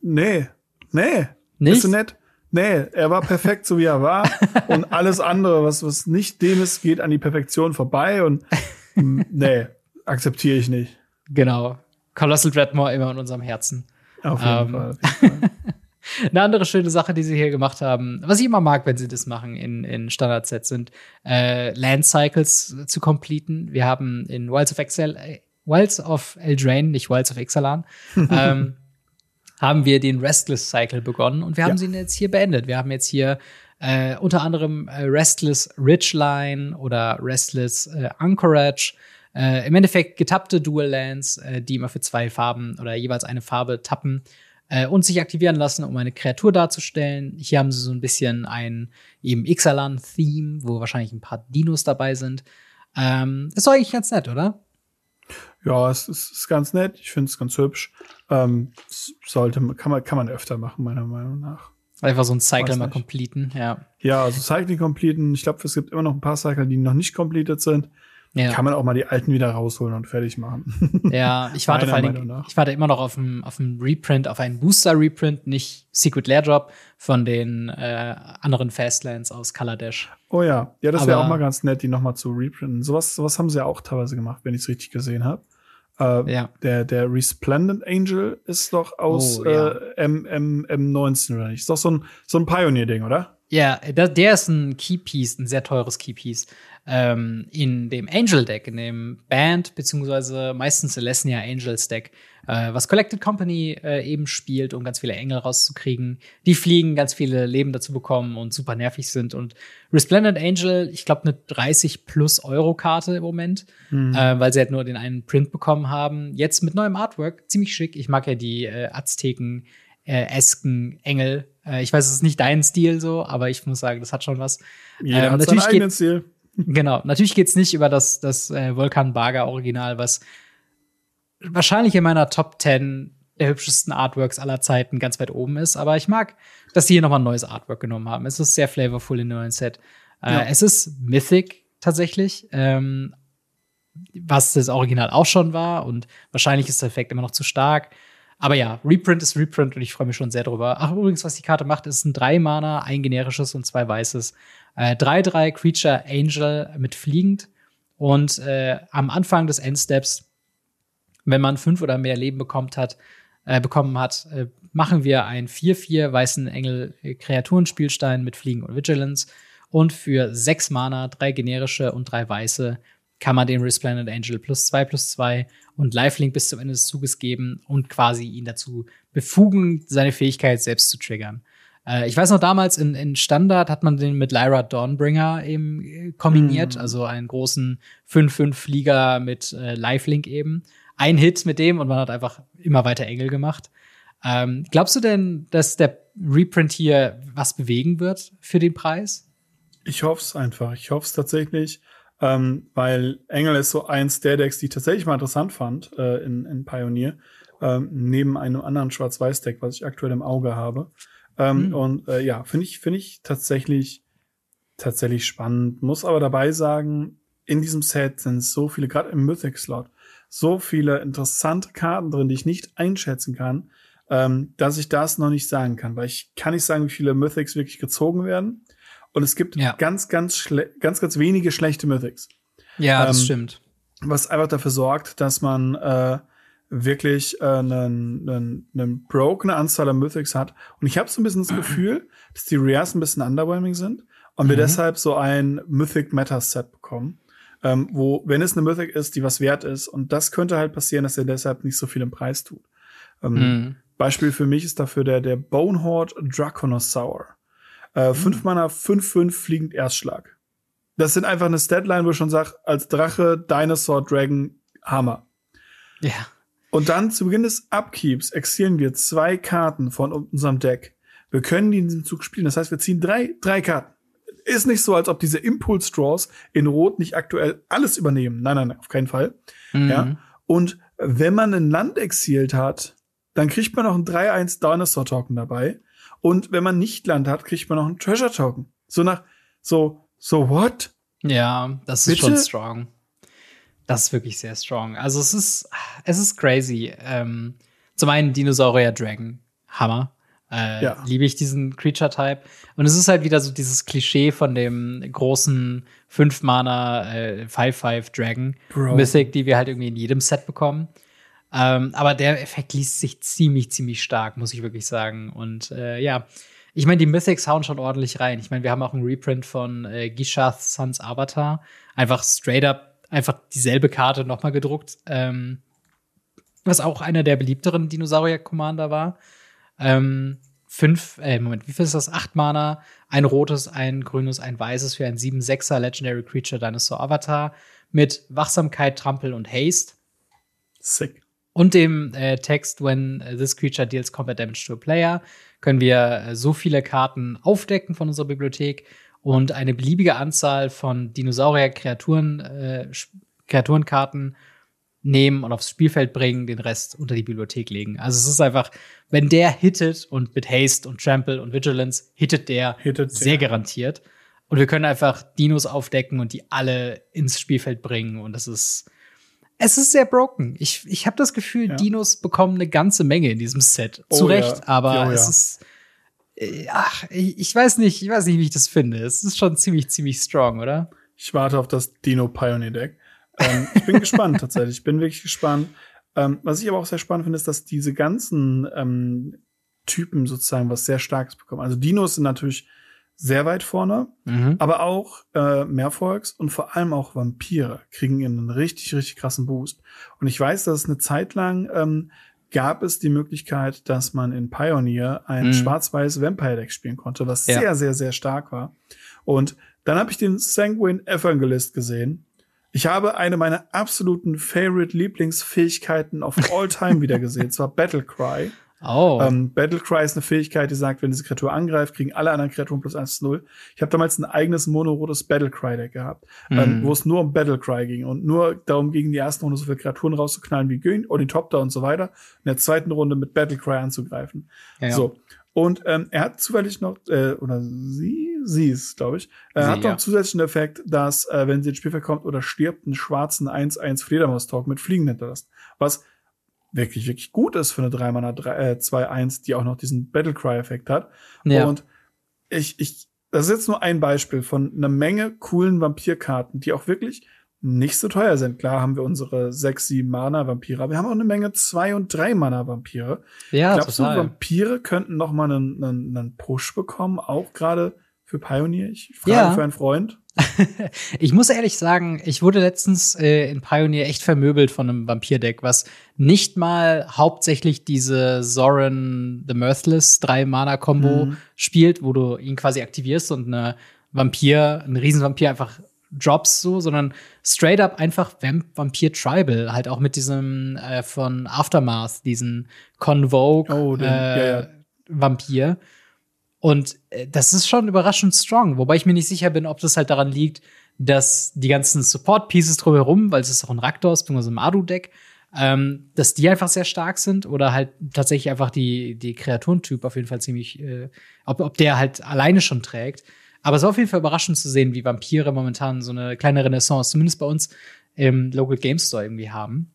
Nee, nee. Nicht? Bist du nett? Nee, er war perfekt, so wie er war. und alles andere, was, was nicht dem ist, geht an die Perfektion vorbei. Und nee, akzeptiere ich nicht. Genau. Colossal Dreadmore immer in unserem Herzen. Auf jeden ähm, Fall. Auf jeden Fall. Eine andere schöne Sache, die sie hier gemacht haben, was ich immer mag, wenn sie das machen in, in Standard-Sets, sind äh, Land Cycles zu completen. Wir haben in Wilds of Excel, äh, Wilds of Eldraine, nicht Wilds of Ixalan, ähm, haben wir den Restless Cycle begonnen und wir haben ja. sie jetzt hier beendet. Wir haben jetzt hier äh, unter anderem äh, Restless Ridgeline oder Restless äh, Anchorage. Äh, Im Endeffekt getappte Dual Lands, äh, die immer für zwei Farben oder jeweils eine Farbe tappen äh, und sich aktivieren lassen, um eine Kreatur darzustellen. Hier haben sie so ein bisschen ein eben Ixalan-Theme, wo wahrscheinlich ein paar Dinos dabei sind. Ähm, ist doch eigentlich ganz nett, oder? Ja, es ist, ist ganz nett. Ich finde es ganz hübsch. Ähm, sollte kann man kann man öfter machen meiner Meinung nach. Einfach so ein Cycle mal completen, ja. Ja, also Cycle completen. Ich glaube, es gibt immer noch ein paar Cycle, die noch nicht completed sind. Ja. Kann man auch mal die alten wieder rausholen und fertig machen. Ja, ich warte vor allem, ich warte immer noch auf einen auf einen Reprint, auf einen Booster Reprint, nicht Secret Lair Drop von den äh, anderen Fastlands aus Dash. Oh ja, ja, das wäre auch mal ganz nett, die noch mal zu reprinten. Sowas, sowas haben sie ja auch teilweise gemacht, wenn ich es richtig gesehen habe. Äh, ja. Der, der Resplendent Angel ist doch aus oh, ja. äh, M, M, M19 oder nicht? Ist doch so ein, so ein Pioneer-Ding, oder? Ja, der ist ein Keypiece, ein sehr teures Keypiece ähm, in dem Angel-Deck, in dem Band, beziehungsweise meistens Celestia Angels-Deck, äh, was Collected Company äh, eben spielt, um ganz viele Engel rauszukriegen. Die fliegen, ganz viele Leben dazu bekommen und super nervig sind. Und Resplendent Angel, ich glaube, eine 30 plus Euro-Karte im Moment, mhm. äh, weil sie halt nur den einen Print bekommen haben. Jetzt mit neuem Artwork, ziemlich schick. Ich mag ja die äh, Azteken. Äh, Esken Engel. Äh, ich weiß, es ist nicht dein Stil so, aber ich muss sagen, das hat schon was. Jeder ähm, hat seinen eigenen Stil. Genau. Natürlich geht's nicht über das, das äh, Volkan Baga Original, was wahrscheinlich in meiner Top 10 der hübschesten Artworks aller Zeiten ganz weit oben ist. Aber ich mag, dass sie hier nochmal ein neues Artwork genommen haben. Es ist sehr flavorful in dem neuen Set. Äh, ja. Es ist Mythic tatsächlich, ähm, was das Original auch schon war. Und wahrscheinlich ist der Effekt immer noch zu stark. Aber ja, Reprint ist Reprint und ich freue mich schon sehr drüber. Ach, übrigens, was die Karte macht, ist ein drei Mana, ein generisches und zwei weißes. 3-3 äh, Creature Angel mit fliegend. Und äh, am Anfang des Endsteps, wenn man fünf oder mehr Leben bekommt hat, äh, bekommen hat, äh, machen wir einen 4-4 weißen Engel äh, Kreaturenspielstein mit Fliegen und Vigilance. Und für sechs Mana, drei generische und drei weiße, kann man den Resplendent Angel plus zwei plus zwei und Lifelink bis zum Ende des Zuges geben und quasi ihn dazu befugen, seine Fähigkeit selbst zu triggern. Äh, ich weiß noch damals in, in Standard hat man den mit Lyra Dawnbringer eben äh, kombiniert, mhm. also einen großen 5-5-Flieger mit äh, Lifelink eben. Ein Hit mit dem und man hat einfach immer weiter Engel gemacht. Ähm, glaubst du denn, dass der Reprint hier was bewegen wird für den Preis? Ich hoffe es einfach. Ich hoffe es tatsächlich, ähm, weil Engel ist so eins der Decks, die ich tatsächlich mal interessant fand äh, in, in Pioneer, ähm, neben einem anderen Schwarz-Weiß-Deck, was ich aktuell im Auge habe. Ähm, mhm. Und äh, ja, finde ich, finde ich tatsächlich, tatsächlich spannend. Muss aber dabei sagen, in diesem Set sind so viele, gerade im Mythic-Slot, so viele interessante Karten drin, die ich nicht einschätzen kann, ähm, dass ich das noch nicht sagen kann. Weil ich kann nicht sagen, wie viele Mythics wirklich gezogen werden. Und es gibt ja. ganz, ganz, ganz, ganz wenige schlechte Mythics. Ja, das ähm, stimmt. Was einfach dafür sorgt, dass man äh, wirklich äh, einen, einen, einen broke Anzahl an Mythics hat. Und ich habe so ein bisschen das Gefühl, dass die Rares ein bisschen underwhelming sind und mhm. wir deshalb so ein Mythic Meta Set bekommen. Ähm, wo, wenn es eine Mythic ist, die was wert ist, und das könnte halt passieren, dass er deshalb nicht so viel im Preis tut. Ähm, mhm. Beispiel für mich ist dafür der, der Bonehorde Draconosaur. Äh, mhm. Fünf Mana, fünf, fünf fliegend Erstschlag. Das sind einfach eine Statline, wo ich schon sage, als Drache, Dinosaur, Dragon, Hammer. Ja. Und dann zu Beginn des Upkeeps exilieren wir zwei Karten von unserem Deck. Wir können die in diesem Zug spielen. Das heißt, wir ziehen drei, drei Karten. Ist nicht so, als ob diese Impulse Draws in Rot nicht aktuell alles übernehmen. Nein, nein, nein, auf keinen Fall. Mhm. Ja. Und wenn man ein Land exiliert hat, dann kriegt man noch ein 3-1 Dinosaur Token dabei. Und wenn man nicht Land hat, kriegt man noch ein Treasure Token. So nach, so, so what? Ja, das ist Bitte? schon strong. Das ist wirklich sehr strong. Also es ist, es ist crazy. Ähm, zum einen Dinosaurier Dragon, Hammer. Äh, ja. Liebe ich diesen Creature-Type. Und es ist halt wieder so dieses Klischee von dem großen 5-Mana äh, 5-5 Dragon Mythic, die wir halt irgendwie in jedem Set bekommen. Ähm, aber der Effekt liest sich ziemlich, ziemlich stark, muss ich wirklich sagen. Und äh, ja, ich meine, die Mythics hauen schon ordentlich rein. Ich meine, wir haben auch einen Reprint von äh, Gishath Sons Avatar. Einfach straight up, einfach dieselbe Karte nochmal gedruckt. Ähm, was auch einer der beliebteren Dinosaurier-Commander war. Ähm, fünf, äh, Moment, wie viel ist das? Acht Mana, ein rotes, ein grünes, ein weißes für ein 7-6er Legendary Creature Dinosaur Avatar mit Wachsamkeit, Trampel und Haste. Sick. Und dem äh, Text, when this creature deals combat damage to a player, können wir äh, so viele Karten aufdecken von unserer Bibliothek und eine beliebige Anzahl von Dinosaurier-Kreaturen, äh, Kreaturenkarten nehmen und aufs Spielfeld bringen, den Rest unter die Bibliothek legen. Also es ist einfach, wenn der hittet und mit Haste und Trample und Vigilance hittet der hittet sehr der. garantiert. Und wir können einfach Dinos aufdecken und die alle ins Spielfeld bringen. Und das ist, es ist sehr broken. Ich, ich habe das Gefühl, ja. Dinos bekommen eine ganze Menge in diesem Set. Oh, Zu Recht, ja. aber ja, oh, es ist, äh, ach, ich weiß nicht, ich weiß nicht, wie ich das finde. Es ist schon ziemlich, ziemlich strong, oder? Ich warte auf das Dino Pioneer Deck. Ähm, ich bin gespannt tatsächlich. Ich bin wirklich gespannt. Ähm, was ich aber auch sehr spannend finde, ist, dass diese ganzen ähm, Typen sozusagen was sehr Starkes bekommen. Also Dinos sind natürlich sehr weit vorne, mhm. aber auch äh, Mehrfolgs und vor allem auch Vampire kriegen einen richtig, richtig krassen Boost. Und ich weiß, dass es eine Zeit lang ähm, gab es die Möglichkeit, dass man in Pioneer ein mhm. schwarz-weiß Vampire-Deck spielen konnte, was ja. sehr, sehr, sehr stark war. Und dann habe ich den Sanguine Evangelist gesehen ich habe eine meiner absoluten Favorite Lieblingsfähigkeiten of all time wieder gesehen, zwar Battle Cry. Oh. Ähm, Battle Cry ist eine Fähigkeit, die sagt, wenn diese Kreatur angreift, kriegen alle anderen Kreaturen plus 1 zu 0. Ich habe damals ein eigenes monorotes Battle Cry Deck gehabt, mhm. ähm, wo es nur um Battle Cry ging und nur darum ging, die ersten Runde so viele Kreaturen rauszuknallen wie Gün, Ornithopter und so weiter. In der zweiten Runde mit Battle Cry anzugreifen. Ja, so. Und ähm, er hat zufällig noch, äh, oder sie, sie ist, glaube ich, er sie, hat noch ja. zusätzlichen Effekt, dass, äh, wenn sie ins Spiel verkommt oder stirbt, einen schwarzen 1-1 Fledermaus-Talk mit Fliegen hinterlässt. Was wirklich, wirklich gut ist für eine 3 Mana 2-1, die auch noch diesen Battlecry-Effekt hat. Ja. Und ich, ich, das ist jetzt nur ein Beispiel von einer Menge coolen Vampirkarten, die auch wirklich nicht so teuer sind. Klar haben wir unsere sechs, sieben Mana-Vampire, aber wir haben auch eine Menge zwei und drei Mana-Vampire. Ja, Glaubst total. du, Vampire könnten noch mal einen, einen, einen Push bekommen, auch gerade für Pioneer? Ich frage ja. für einen Freund. ich muss ehrlich sagen, ich wurde letztens äh, in Pioneer echt vermöbelt von einem Vampir-Deck, was nicht mal hauptsächlich diese Zoran the Mirthless drei Mana Combo mhm. spielt, wo du ihn quasi aktivierst und eine Vampir, ein Riesenvampir einfach Drops so, sondern straight up einfach Vamp Vampir Tribal, halt auch mit diesem äh, von Aftermath, diesen Convoke oh, den, äh, ja, ja. Vampir. Und äh, das ist schon überraschend strong, wobei ich mir nicht sicher bin, ob das halt daran liegt, dass die ganzen Support-Pieces drumherum, weil es ist auch ein Raktos bzw. ein Adu-Deck, ähm, dass die einfach sehr stark sind oder halt tatsächlich einfach die, die Kreaturentyp auf jeden Fall ziemlich, äh, ob, ob der halt alleine schon trägt. Aber es war auf jeden Fall überraschend zu sehen, wie Vampire momentan so eine kleine Renaissance, zumindest bei uns im Local Game Store irgendwie haben.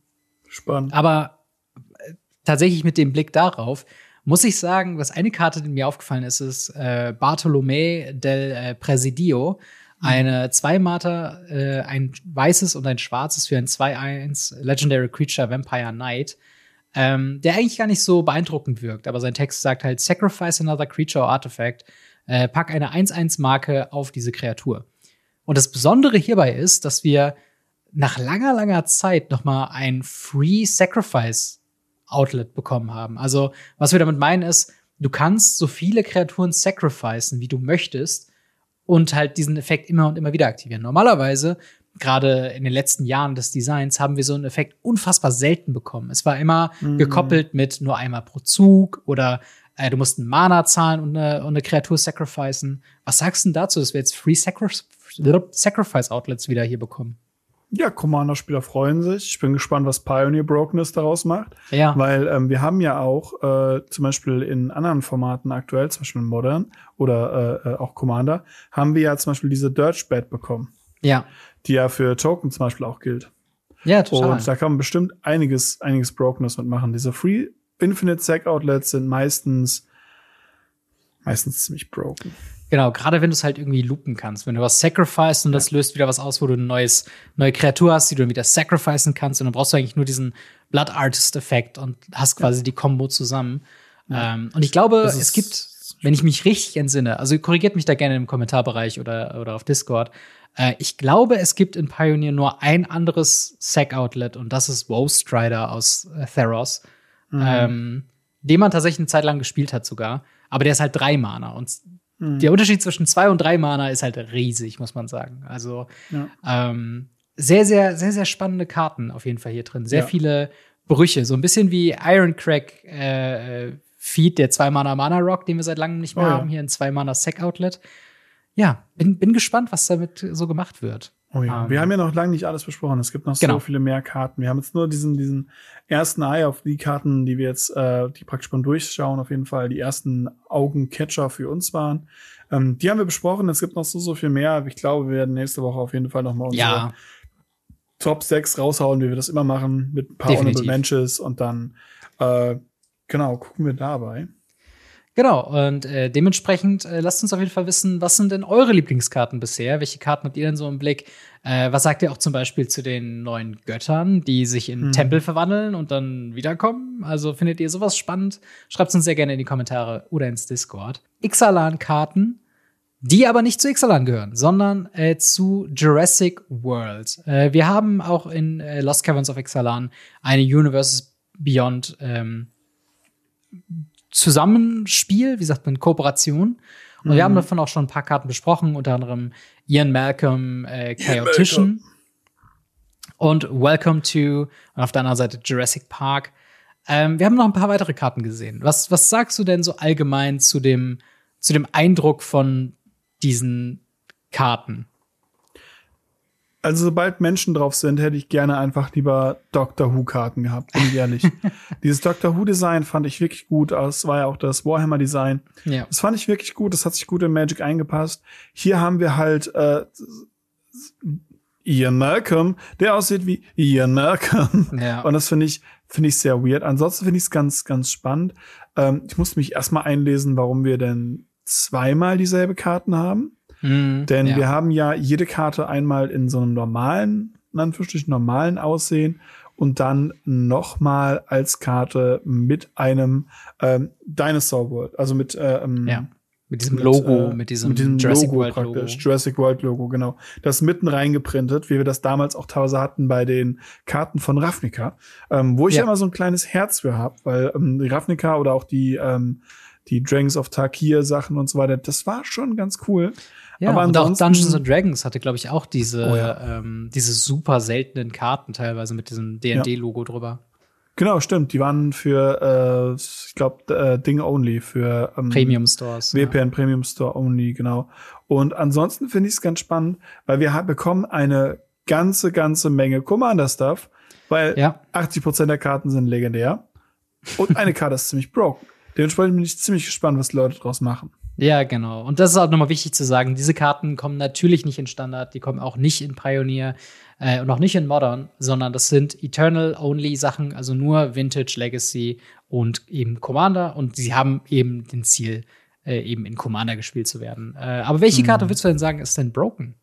Spannend. Aber äh, tatsächlich mit dem Blick darauf muss ich sagen, was eine Karte, die mir aufgefallen ist, ist äh, Bartolomé del äh, Presidio. Mhm. Eine zwei Mata, äh, ein weißes und ein schwarzes für ein 2-1 Legendary Creature Vampire Knight. Ähm, der eigentlich gar nicht so beeindruckend wirkt, aber sein Text sagt halt Sacrifice another creature or artifact äh, pack eine 1-1-Marke auf diese Kreatur. Und das Besondere hierbei ist, dass wir nach langer, langer Zeit noch mal ein Free Sacrifice Outlet bekommen haben. Also, was wir damit meinen ist, du kannst so viele Kreaturen sacrificen, wie du möchtest und halt diesen Effekt immer und immer wieder aktivieren. Normalerweise, gerade in den letzten Jahren des Designs, haben wir so einen Effekt unfassbar selten bekommen. Es war immer mhm. gekoppelt mit nur einmal pro Zug oder äh, du musst einen Mana zahlen und eine, und eine Kreatur sacrificen. Was sagst du denn dazu, dass wir jetzt Free Sacrifice Outlets wieder hier bekommen? Ja, Commander-Spieler freuen sich. Ich bin gespannt, was Pioneer Brokenness daraus macht. Ja. Weil ähm, wir haben ja auch äh, zum Beispiel in anderen Formaten aktuell, zum Beispiel Modern oder äh, äh, auch Commander, haben wir ja zum Beispiel diese Dirtbed bekommen. Ja. Die ja für Token zum Beispiel auch gilt. Ja, total. Und da kann man bestimmt einiges, einiges Brokenness mitmachen. Diese Free Infinite Sack Outlets sind meistens meistens ziemlich broken. Genau, gerade wenn du es halt irgendwie loopen kannst. Wenn du was sacrifice und das löst wieder was aus, wo du eine neues, neue Kreatur hast, die du dann wieder sacrificen kannst. Und dann brauchst du eigentlich nur diesen Blood Artist-Effekt und hast quasi ja. die Combo zusammen. Ja. Ähm, und ich glaube, es gibt, wenn ich mich richtig entsinne, also korrigiert mich da gerne im Kommentarbereich oder, oder auf Discord. Äh, ich glaube, es gibt in Pioneer nur ein anderes Sack-Outlet und das ist Woe Strider aus äh, Theros. Mhm. Ähm, den man tatsächlich eine Zeit lang gespielt hat sogar. Aber der ist halt drei Mana. Und Mhm. Der Unterschied zwischen zwei und drei Mana ist halt riesig, muss man sagen. Also ja. ähm, sehr, sehr, sehr, sehr spannende Karten auf jeden Fall hier drin. Sehr ja. viele Brüche, so ein bisschen wie Ironcrack äh, Feed, der zwei Mana Mana Rock, den wir seit langem nicht mehr oh, haben, hier ein zwei Mana Sec Outlet. Ja, bin, bin gespannt, was damit so gemacht wird. Oh ja, um, wir ähm. haben ja noch lange nicht alles besprochen. Es gibt noch genau. so viele mehr Karten. Wir haben jetzt nur diesen, diesen ersten Eye auf die Karten, die wir jetzt, äh, die praktisch mal durchschauen, auf jeden Fall die ersten Augencatcher für uns waren. Ähm, die haben wir besprochen. Es gibt noch so, so viel mehr. Ich glaube, wir werden nächste Woche auf jeden Fall noch mal unsere ja. Top 6 raushauen, wie wir das immer machen, mit ein paar Definitiv. Honorable Mentions und dann, äh, genau, gucken wir dabei. Genau, und äh, dementsprechend äh, lasst uns auf jeden Fall wissen, was sind denn eure Lieblingskarten bisher? Welche Karten habt ihr denn so im Blick? Äh, was sagt ihr auch zum Beispiel zu den neuen Göttern, die sich in mhm. Tempel verwandeln und dann wiederkommen? Also findet ihr sowas spannend? Schreibt uns sehr gerne in die Kommentare oder ins Discord. Ixalan-Karten, die aber nicht zu Ixalan gehören, sondern äh, zu Jurassic World. Äh, wir haben auch in äh, Lost Caverns of Ixalan eine Universes Beyond ähm, Zusammenspiel, wie sagt man, Kooperation. Und mhm. wir haben mhm. davon auch schon ein paar Karten besprochen, unter anderem Ian Malcolm, äh, Chaotician und Welcome to, und auf der anderen Seite Jurassic Park. Ähm, wir haben noch ein paar weitere Karten gesehen. Was, was sagst du denn so allgemein zu dem, zu dem Eindruck von diesen Karten? Also sobald Menschen drauf sind, hätte ich gerne einfach lieber Doctor Who-Karten gehabt, bin ich ehrlich. Dieses Doctor Who-Design fand ich wirklich gut. Das war ja auch das Warhammer-Design. Ja. Das fand ich wirklich gut. Das hat sich gut in Magic eingepasst. Hier haben wir halt äh, Ian Malcolm, der aussieht wie Ian Malcolm. Ja. Und das finde ich, finde ich sehr weird. Ansonsten finde ich es ganz, ganz spannend. Ähm, ich musste mich erstmal einlesen, warum wir denn zweimal dieselbe Karten haben. Mhm, Denn ja. wir haben ja jede Karte einmal in so einem normalen, in Anführungsstrichen normalen Aussehen und dann nochmal als Karte mit einem ähm, Dinosaur World, also mit ähm, ja. Mit diesem mit, Logo, äh, mit diesem, mit diesem Jurassic Logo World praktisch, Logo. Jurassic World Logo, genau. Das mitten reingeprintet, wie wir das damals auch teilweise hatten bei den Karten von Ravnica, ähm, wo ich ja. immer so ein kleines Herz für habe, weil ähm, die Ravnica oder auch die ähm, die Dragons of Tarkir Sachen und so weiter, das war schon ganz cool. Ja, aber und auch Dungeons and Dragons hatte, glaube ich, auch diese, oh ja. ähm, diese super seltenen Karten teilweise mit diesem D&D-Logo drüber. Genau, stimmt. Die waren für, äh, ich glaube, äh, Ding Only, für ähm, Premium Stores. WPN ja. Premium Store Only, genau. Und ansonsten finde ich es ganz spannend, weil wir bekommen eine ganze, ganze Menge Commander-Stuff, weil ja. 80 Prozent der Karten sind legendär und eine Karte ist ziemlich broken. Dementsprechend bin ich ziemlich gespannt, was die Leute draus machen. Ja, genau. Und das ist auch nochmal wichtig zu sagen. Diese Karten kommen natürlich nicht in Standard, die kommen auch nicht in Pioneer äh, und auch nicht in Modern, sondern das sind Eternal-Only-Sachen, also nur Vintage, Legacy und eben Commander. Und sie haben eben den Ziel, äh, eben in Commander gespielt zu werden. Äh, aber welche Karte hm. würdest du denn sagen, ist denn broken?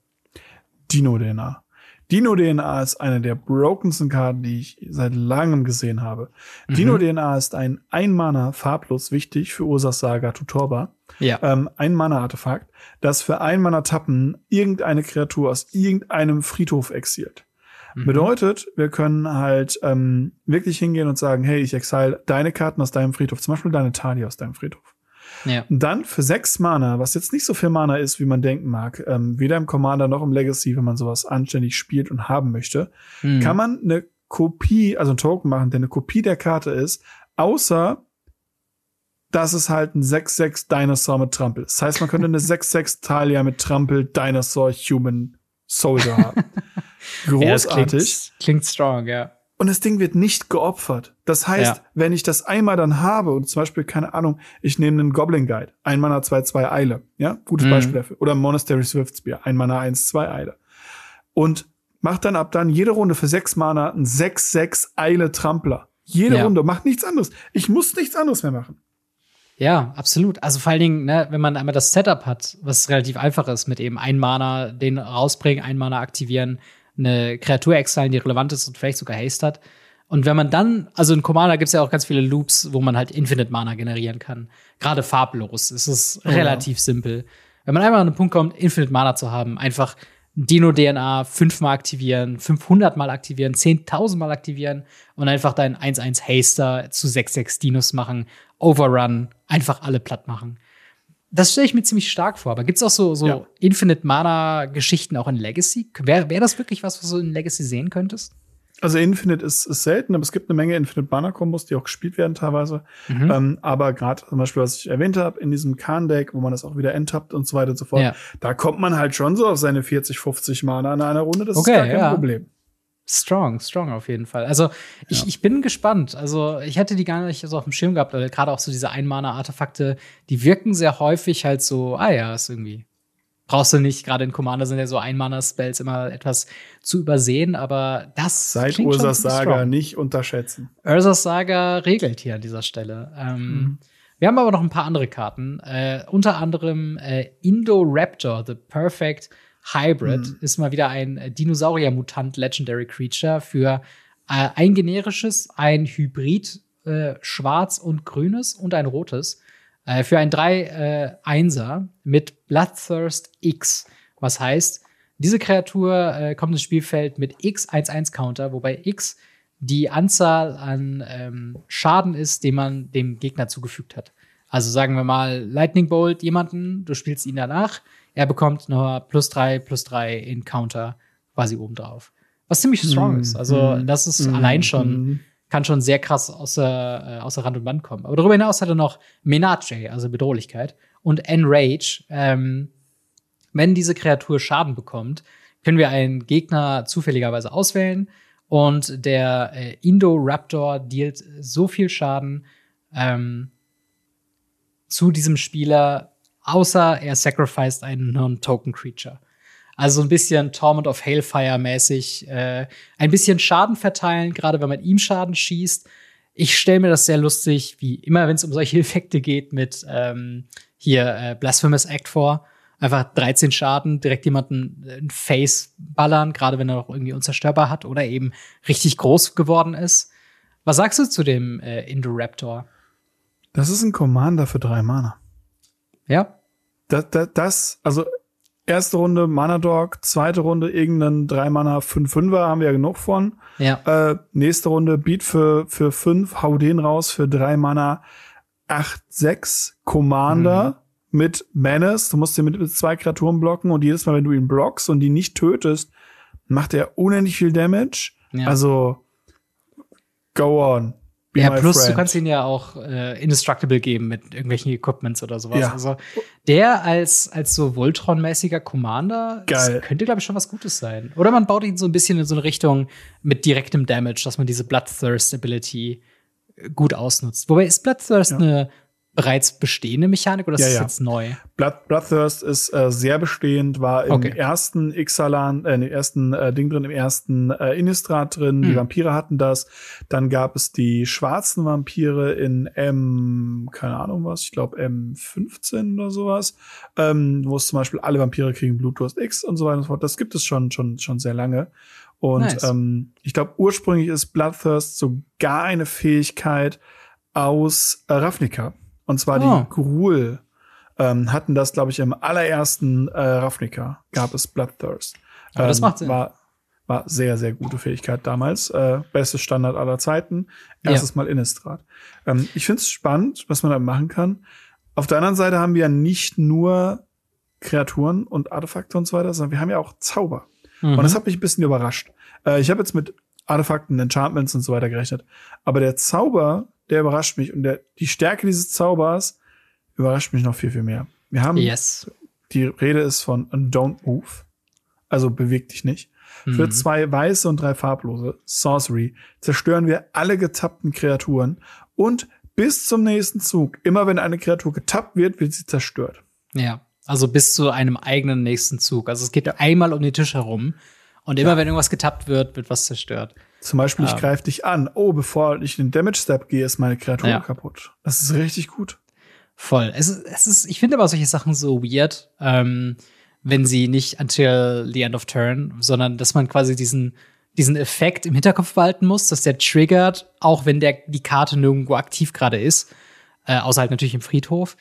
Dino-DNA. Dino-DNA ist eine der brokensten Karten, die ich seit langem gesehen habe. Mhm. Dino-DNA ist ein Ein-Mana farblos wichtig für Ursas Saga Tutorba. Ja. Ähm, ein Mana-Artefakt, das für ein Mana-Tappen irgendeine Kreatur aus irgendeinem Friedhof exilt. Mhm. Bedeutet, wir können halt ähm, wirklich hingehen und sagen, hey, ich exile deine Karten aus deinem Friedhof, zum Beispiel deine Talia aus deinem Friedhof. Ja. Und dann für sechs Mana, was jetzt nicht so viel Mana ist, wie man denken mag, ähm, weder im Commander noch im Legacy, wenn man sowas anständig spielt und haben möchte, mhm. kann man eine Kopie, also ein Token machen, der eine Kopie der Karte ist, außer dass es halt ein 6-6 Dinosaur mit Trampel. Das heißt, man könnte eine 6-6 Talia mit Trampel Dinosaur Human Soldier haben. Großartig. Ja, klingt, klingt strong, ja. Und das Ding wird nicht geopfert. Das heißt, ja. wenn ich das einmal dann habe und zum Beispiel, keine Ahnung, ich nehme einen Goblin Guide, ein Mana 2, 2 Eile, ja, gutes mhm. Beispiel dafür. Oder Monastery Swiftspear, ein Mana 1, 2 Eile. Und mach dann ab dann jede Runde für sechs Mana ein 6, 6 Eile Trampler. Jede ja. Runde, mach nichts anderes. Ich muss nichts anderes mehr machen. Ja, absolut. Also vor allen Dingen, ne, wenn man einmal das Setup hat, was relativ einfach ist, mit eben ein Mana den rausbringen, ein Mana aktivieren, eine Kreatur exilen, die relevant ist und vielleicht sogar Haste hat. Und wenn man dann, also in Commander gibt es ja auch ganz viele Loops, wo man halt Infinite Mana generieren kann. Gerade farblos. Es ist oh, relativ ja. simpel. Wenn man einmal an den Punkt kommt, Infinite Mana zu haben, einfach Dino-DNA fünfmal aktivieren, 500 Mal aktivieren, 10.000 Mal aktivieren und einfach deinen 1-1 Haster zu 6-6 Dinos machen, Overrun, einfach alle platt machen. Das stelle ich mir ziemlich stark vor. Aber gibt es auch so, so ja. Infinite Mana-Geschichten auch in Legacy? Wäre wär das wirklich was, was du in Legacy sehen könntest? Also Infinite ist, ist selten, aber es gibt eine Menge Infinite Mana Kombos, die auch gespielt werden teilweise. Mhm. Ähm, aber gerade zum Beispiel, was ich erwähnt habe, in diesem Khan-Deck, wo man das auch wieder enttappt und so weiter und so fort, ja. da kommt man halt schon so auf seine 40, 50 Mana in einer Runde. Das okay, ist gar kein ja. Problem. Strong, strong auf jeden Fall. Also ich, ja. ich bin gespannt. Also ich hätte die gar nicht so auf dem Schirm gehabt, weil gerade auch so diese Einmana-Artefakte, die wirken sehr häufig halt so, ah ja, ist irgendwie brauchst du nicht. Gerade in Commander sind ja so Einmana-Spells immer etwas zu übersehen, aber das Seit Ursas Saga strong. nicht unterschätzen. Ursas Saga regelt hier an dieser Stelle. Ähm, mhm. Wir haben aber noch ein paar andere Karten. Äh, unter anderem äh, Indoraptor, The Perfect Hybrid, mhm. ist mal wieder ein Dinosaurier-Mutant Legendary Creature für äh, ein generisches, ein Hybrid, äh, schwarz und grünes und ein rotes. Äh, für ein 3-1er äh, mit Bloodthirst X. Was heißt, diese Kreatur äh, kommt ins Spielfeld mit X 1-1 Counter, wobei X die Anzahl an ähm, Schaden ist, den man dem Gegner zugefügt hat. Also sagen wir mal Lightning Bolt jemanden, du spielst ihn danach, er bekommt noch plus drei, plus drei in Counter quasi obendrauf. Was ziemlich strong mm, ist. Also mm, das ist mm, allein schon kann schon sehr krass außer, äh, außer Rand und Band kommen. Aber darüber hinaus hat er noch Menage, also Bedrohlichkeit, und Enrage. Ähm, wenn diese Kreatur Schaden bekommt, können wir einen Gegner zufälligerweise auswählen und der äh, Indo-Raptor dealt so viel Schaden ähm, zu diesem Spieler, außer er sacrificed einen Non-Token-Creature. Also so ein bisschen Torment of Hailfire mäßig, äh, ein bisschen Schaden verteilen, gerade wenn man ihm Schaden schießt. Ich stelle mir das sehr lustig, wie immer, wenn es um solche Effekte geht, mit ähm, hier äh, Blasphemous Act vor. Einfach 13 Schaden, direkt jemanden in Face ballern, gerade wenn er noch irgendwie unzerstörbar hat oder eben richtig groß geworden ist. Was sagst du zu dem äh, Indoraptor? Das ist ein Commander für drei Mana. Ja. Das, das, das also erste Runde Mana Dog, zweite Runde irgendeinen 3 Mana 5 5er, haben wir ja genug von. Ja. Äh, nächste Runde Beat für, für 5, hau den raus für 3 Mana 8 6 Commander mhm. mit Menace. Du musst den mit zwei Kreaturen blocken und jedes Mal, wenn du ihn blockst und die nicht tötest, macht er unendlich viel Damage. Ja. Also, go on. Ja, plus friend. du kannst ihn ja auch äh, indestructible geben mit irgendwelchen Equipments oder sowas. Ja. Also der als, als so Voltron-mäßiger Commander könnte, glaube ich, schon was Gutes sein. Oder man baut ihn so ein bisschen in so eine Richtung mit direktem Damage, dass man diese Bloodthirst-Ability gut ausnutzt. Wobei ist Bloodthirst ja. eine bereits bestehende Mechanik oder ist ja, das ja. jetzt neu? Blood, Bloodthirst ist äh, sehr bestehend, war im okay. ersten Ixalan, äh, im ersten äh, Ding drin, im ersten äh, Innistrad drin. Mhm. Die hm. Vampire hatten das. Dann gab es die schwarzen Vampire in M, keine Ahnung was, ich glaube M15 oder sowas, ähm, wo es zum Beispiel alle Vampire kriegen Blutdurst X und so weiter und so fort. Das gibt es schon, schon, schon sehr lange. Und nice. ähm, ich glaube, ursprünglich ist Bloodthirst sogar eine Fähigkeit aus äh, Ravnica. Und zwar oh. die Gruul ähm, hatten das, glaube ich, im allerersten äh, Ravnica gab es Bloodthirst. Aber ähm, das macht Sinn. War, war sehr, sehr gute Fähigkeit damals. Äh, bestes Standard aller Zeiten. Erstes ja. Mal Innistrad. Ähm, ich finde es spannend, was man da machen kann. Auf der anderen Seite haben wir ja nicht nur Kreaturen und Artefakte und so weiter, sondern wir haben ja auch Zauber. Mhm. Und das hat mich ein bisschen überrascht. Äh, ich habe jetzt mit Artefakten, Enchantments und so weiter gerechnet. Aber der Zauber, der überrascht mich. Und der, die Stärke dieses Zaubers überrascht mich noch viel, viel mehr. Wir haben, yes. die Rede ist von Don't Move. Also beweg dich nicht. Mhm. Für zwei weiße und drei farblose Sorcery zerstören wir alle getappten Kreaturen und bis zum nächsten Zug, immer wenn eine Kreatur getappt wird, wird sie zerstört. Ja, also bis zu einem eigenen nächsten Zug. Also es geht ja. einmal um den Tisch herum und immer ja. wenn irgendwas getappt wird, wird was zerstört. Zum Beispiel, ich ähm. greife dich an. Oh, bevor ich in den Damage Step gehe, ist meine Kreatur ja. kaputt. Das ist richtig gut. Voll. Es ist, es ist, ich finde aber solche Sachen so weird, ähm, wenn sie nicht until the end of turn, sondern dass man quasi diesen, diesen Effekt im Hinterkopf behalten muss, dass der triggert, auch wenn der, die Karte nirgendwo aktiv gerade ist, äh, außer halt natürlich im Friedhof.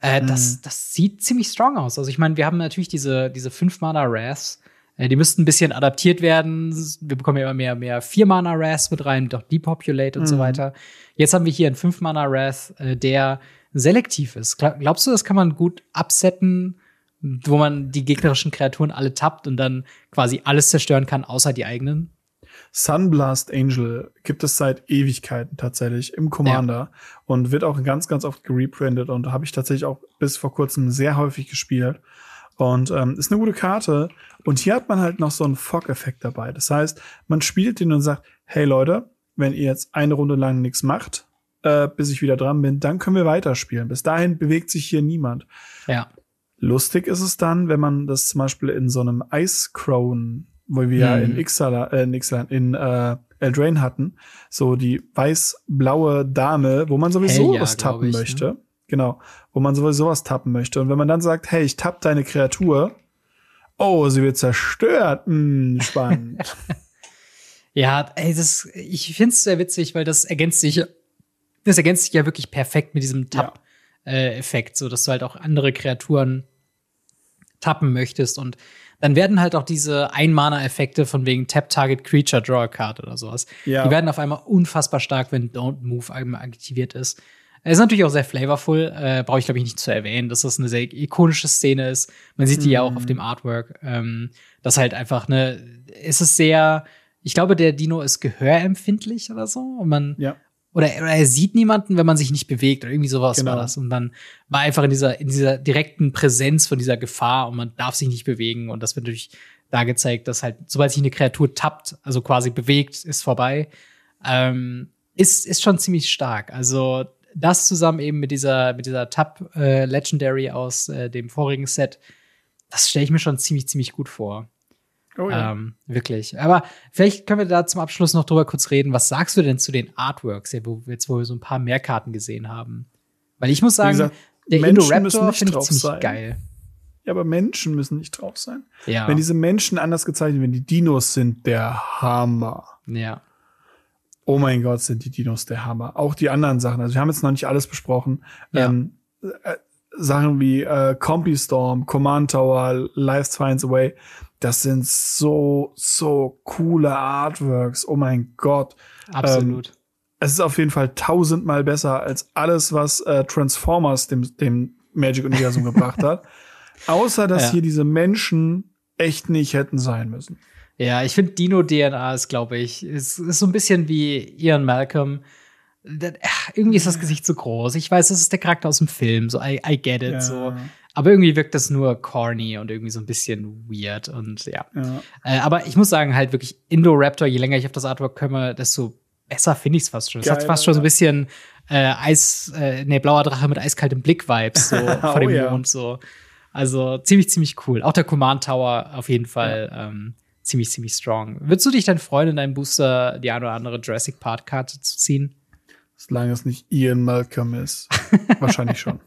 Äh, mhm. das, das sieht ziemlich strong aus. Also ich meine, wir haben natürlich diese, diese fünf Mana Wraths, die müssten ein bisschen adaptiert werden. Wir bekommen ja immer mehr, mehr vier Mana Wraths mit rein, doch Depopulate und mhm. so weiter. Jetzt haben wir hier einen fünf Mana Wrath, äh, der selektiv ist. Glaubst du, das kann man gut absetten, wo man die gegnerischen Kreaturen alle tappt und dann quasi alles zerstören kann, außer die eigenen? Sunblast Angel gibt es seit Ewigkeiten tatsächlich im Commander ja. und wird auch ganz, ganz oft gereprintet und habe ich tatsächlich auch bis vor kurzem sehr häufig gespielt. Und ähm, ist eine gute Karte. Und hier hat man halt noch so einen Fog-Effekt dabei. Das heißt, man spielt den und sagt, hey Leute, wenn ihr jetzt eine Runde lang nichts macht, äh, bis ich wieder dran bin, dann können wir weiterspielen. Bis dahin bewegt sich hier niemand. Ja. Lustig ist es dann, wenn man das zum Beispiel in so einem Ice Crown, wo wir ja in Ixala, äh, in, Ixala, in äh, Eldraine hatten, so die weiß-blaue Dame, wo man sowieso Hell was tappen ich, ne? möchte. Ne? Genau, wo man sowieso was tappen möchte. Und wenn man dann sagt, hey, ich tapp deine Kreatur, oh, sie wird zerstört, hm, spannend. ja, ey, das, ich find's sehr witzig, weil das ergänzt sich das ergänzt sich ja wirklich perfekt mit diesem Tap-Effekt, ja. äh, so dass du halt auch andere Kreaturen tappen möchtest und dann werden halt auch diese Ein-Mana-Effekte von wegen Tap-Target Creature Draw a Card oder sowas. Ja. Die werden auf einmal unfassbar stark, wenn Don't Move aktiviert ist. Es ist natürlich auch sehr flavorful, äh, brauche ich glaube ich nicht zu erwähnen, dass das eine sehr ikonische Szene ist. Man sieht die mhm. ja auch auf mhm. dem Artwork. Ähm, das halt einfach ne, ist es sehr, ich glaube, der Dino ist gehörempfindlich oder so. Und man, ja oder, oder er sieht niemanden, wenn man sich nicht bewegt oder irgendwie sowas genau. war das. Und dann war einfach in dieser, in dieser direkten Präsenz von dieser Gefahr und man darf sich nicht bewegen. Und das wird natürlich da gezeigt, dass halt, sobald sich eine Kreatur tappt, also quasi bewegt, ist vorbei, ähm, ist, ist schon ziemlich stark. Also das zusammen eben mit dieser, mit dieser Tap äh, Legendary aus äh, dem vorigen Set, das stelle ich mir schon ziemlich, ziemlich gut vor. Oh ja. Ähm, wirklich. Aber vielleicht können wir da zum Abschluss noch drüber kurz reden. Was sagst du denn zu den Artworks, wo, jetzt, wo wir so ein paar mehr Karten gesehen haben? Weil ich muss sagen, gesagt, der Indoraptor finde ich ziemlich sein. geil. Ja, aber Menschen müssen nicht drauf sein. Ja. Wenn diese Menschen anders gezeichnet werden, die Dinos sind der Hammer. Ja. Oh mein Gott, sind die Dinos der Hammer. Auch die anderen Sachen. Also wir haben jetzt noch nicht alles besprochen. Ja. Ähm, äh, Sachen wie äh, Storm, Command Tower, Life Finds Away. Das sind so, so coole Artworks. Oh mein Gott. Absolut. Ähm, es ist auf jeden Fall tausendmal besser als alles, was äh, Transformers dem, dem Magic-Universum gebracht hat. Außer, dass ja. hier diese Menschen echt nicht hätten sein müssen. Ja, ich finde Dino-DNA ist, glaube ich, ist, ist so ein bisschen wie Ian Malcolm. Das, ach, irgendwie ist das Gesicht zu groß. Ich weiß, das ist der Charakter aus dem Film, so I, I get it. Ja. So. Aber irgendwie wirkt das nur corny und irgendwie so ein bisschen weird und ja. ja. Äh, aber ich muss sagen, halt wirklich Indoraptor, je länger ich auf das Artwork komme, desto besser finde ich es fast schon. Es hat fast schon so ein bisschen äh, Eis, äh, nee, blauer Drache mit eiskaltem Blick-Vibes so vor dem oh, ja. Mond so. Also ziemlich, ziemlich cool. Auch der Command Tower auf jeden Fall ja. ähm, ziemlich, ziemlich strong. Würdest du dich denn freuen, in deinem Booster die eine oder andere Jurassic Park-Karte zu ziehen? Solange es nicht Ian Malcolm ist. Wahrscheinlich schon.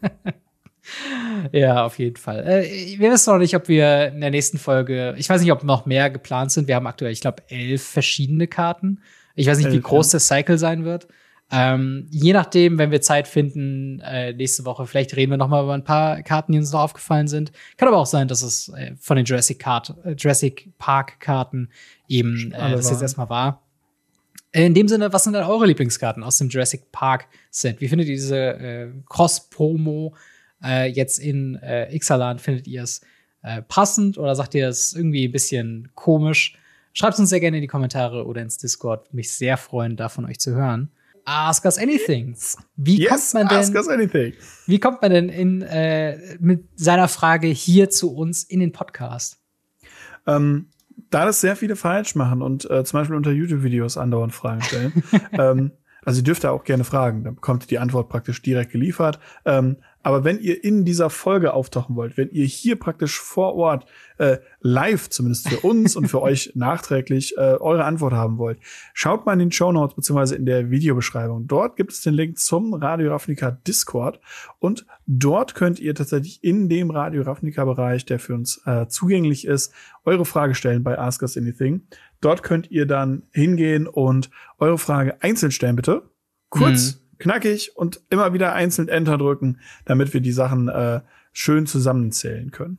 Ja, auf jeden Fall. Äh, wir wissen noch nicht, ob wir in der nächsten Folge, ich weiß nicht, ob noch mehr geplant sind. Wir haben aktuell, ich glaube, elf verschiedene Karten. Ich weiß nicht, elf, wie groß ja. der Cycle sein wird. Ähm, je nachdem, wenn wir Zeit finden, äh, nächste Woche, vielleicht reden wir noch mal über ein paar Karten, die uns noch aufgefallen sind. Kann aber auch sein, dass es äh, von den Jurassic, Card, äh, Jurassic Park Karten eben äh, das jetzt erstmal war. In dem Sinne, was sind denn eure Lieblingskarten aus dem Jurassic Park Set? Wie findet ihr diese äh, Cross-Promo äh, jetzt in äh, Ixalan, findet ihr es äh, passend oder sagt ihr es irgendwie ein bisschen komisch? Schreibt uns sehr gerne in die Kommentare oder ins Discord. Mich sehr freuen, da von euch zu hören. Ask us anything. Wie yes, kommt man denn? Ask us anything. Wie kommt man denn in, äh, mit seiner Frage hier zu uns in den Podcast? Ähm, da das sehr viele falsch machen und äh, zum Beispiel unter YouTube-Videos andauernd Fragen stellen, ähm, also ihr dürft da auch gerne fragen, dann bekommt ihr die Antwort praktisch direkt geliefert. Ähm, Aber wenn ihr in dieser Folge auftauchen wollt, wenn ihr hier praktisch vor Ort äh, live, zumindest für uns und für euch nachträglich, äh, eure Antwort haben wollt, schaut mal in den Show Notes beziehungsweise in der Videobeschreibung. Dort gibt es den Link zum Radio Ravnica Discord und dort könnt ihr tatsächlich in dem Radio Ravnica Bereich, der für uns äh, zugänglich ist, eure Frage stellen bei Ask Us Anything. Dort könnt ihr dann hingehen und eure Frage einzeln stellen, bitte. Kurz. Mhm knackig und immer wieder einzeln Enter drücken, damit wir die Sachen äh, schön zusammenzählen können.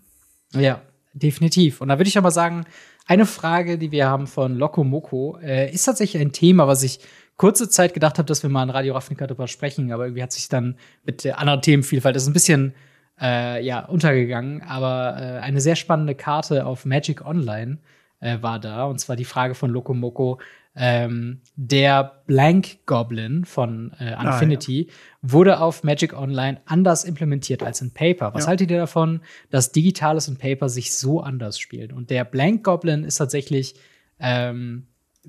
Ja, definitiv. Und da würde ich aber sagen, eine Frage, die wir haben von Lokomoko, äh, ist tatsächlich ein Thema, was ich kurze Zeit gedacht habe, dass wir mal in Radio Ravnica darüber sprechen, aber irgendwie hat sich dann mit der anderen Themenvielfalt das ein bisschen äh, ja untergegangen. Aber äh, eine sehr spannende Karte auf Magic Online äh, war da, und zwar die Frage von Lokomoko, ähm, der Blank Goblin von äh, Infinity ah, ja. wurde auf Magic Online anders implementiert als in Paper. Was ja. haltet ihr davon, dass Digitales und Paper sich so anders spielen? Und der Blank Goblin ist tatsächlich ähm,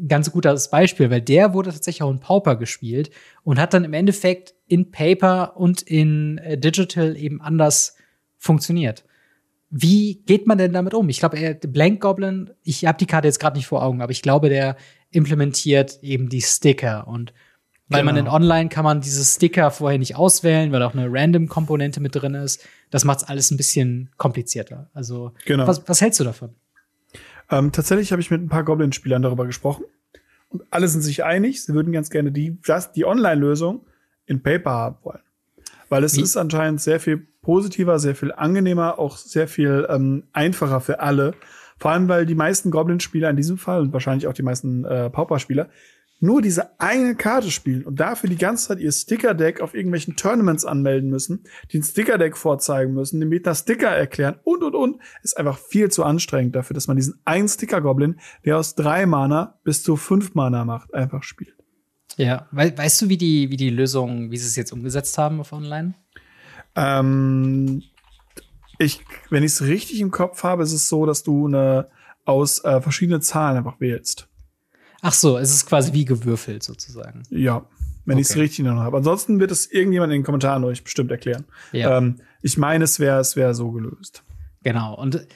ganz gutes Beispiel, weil der wurde tatsächlich auch in Pauper gespielt und hat dann im Endeffekt in Paper und in äh, Digital eben anders funktioniert. Wie geht man denn damit um? Ich glaube, Blank Goblin, ich habe die Karte jetzt gerade nicht vor Augen, aber ich glaube, der implementiert eben die Sticker und weil genau. man in Online kann man diese Sticker vorher nicht auswählen, weil auch eine Random-Komponente mit drin ist. Das macht es alles ein bisschen komplizierter. Also, genau. was, was hältst du davon? Ähm, tatsächlich habe ich mit ein paar Goblin-Spielern darüber gesprochen. Und alle sind sich einig, sie würden ganz gerne die, die Online-Lösung in Paper haben wollen. Weil es Wie? ist anscheinend sehr viel positiver, sehr viel angenehmer, auch sehr viel ähm, einfacher für alle. Vor allem, weil die meisten Goblin-Spieler in diesem Fall und wahrscheinlich auch die meisten äh, Pauper-Spieler nur diese eine Karte spielen und dafür die ganze Zeit ihr Sticker-Deck auf irgendwelchen Tournaments anmelden müssen, den Sticker-Deck vorzeigen müssen, den Meta-Sticker erklären und, und, und, ist einfach viel zu anstrengend dafür, dass man diesen einen Sticker-Goblin, der aus drei Mana bis zu fünf Mana macht, einfach spielt. Ja, We weißt du, wie die, wie die Lösung, wie sie es jetzt umgesetzt haben auf Online? Ähm, ich, wenn ich es richtig im Kopf habe, ist es so, dass du eine aus äh, verschiedenen Zahlen einfach wählst. Ach so, es ist quasi wie gewürfelt sozusagen. Ja, wenn okay. ich es richtig noch habe. Ansonsten wird es irgendjemand in den Kommentaren euch bestimmt erklären. Ja. Ähm, ich meine, es wäre es wäre so gelöst. Genau. Und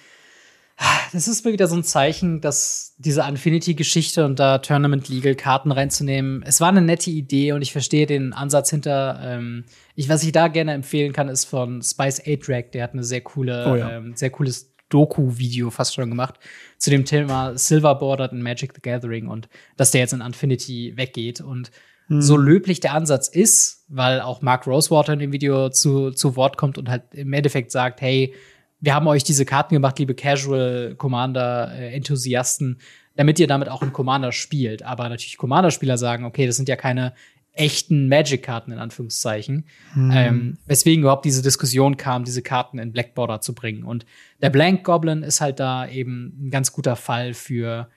das ist mir wieder so ein Zeichen, dass diese Infinity-Geschichte und da Tournament Legal Karten reinzunehmen, es war eine nette Idee und ich verstehe den Ansatz hinter. Ähm, ich, was ich da gerne empfehlen kann, ist von Spice A-Track, der hat eine sehr coole, oh ja. ähm, sehr cooles Doku-Video fast schon gemacht zu dem Thema Silver Bordered in Magic the Gathering und dass der jetzt in Infinity weggeht und hm. so löblich der Ansatz ist, weil auch Mark Rosewater in dem Video zu, zu Wort kommt und halt im Endeffekt sagt, hey, wir haben euch diese Karten gemacht, liebe Casual Commander äh, Enthusiasten, damit ihr damit auch einen Commander spielt. Aber natürlich Commander-Spieler sagen, okay, das sind ja keine echten Magic-Karten in Anführungszeichen. Mhm. Ähm, weswegen überhaupt diese Diskussion kam, diese Karten in Black Border zu bringen. Und der Blank Goblin ist halt da eben ein ganz guter Fall für,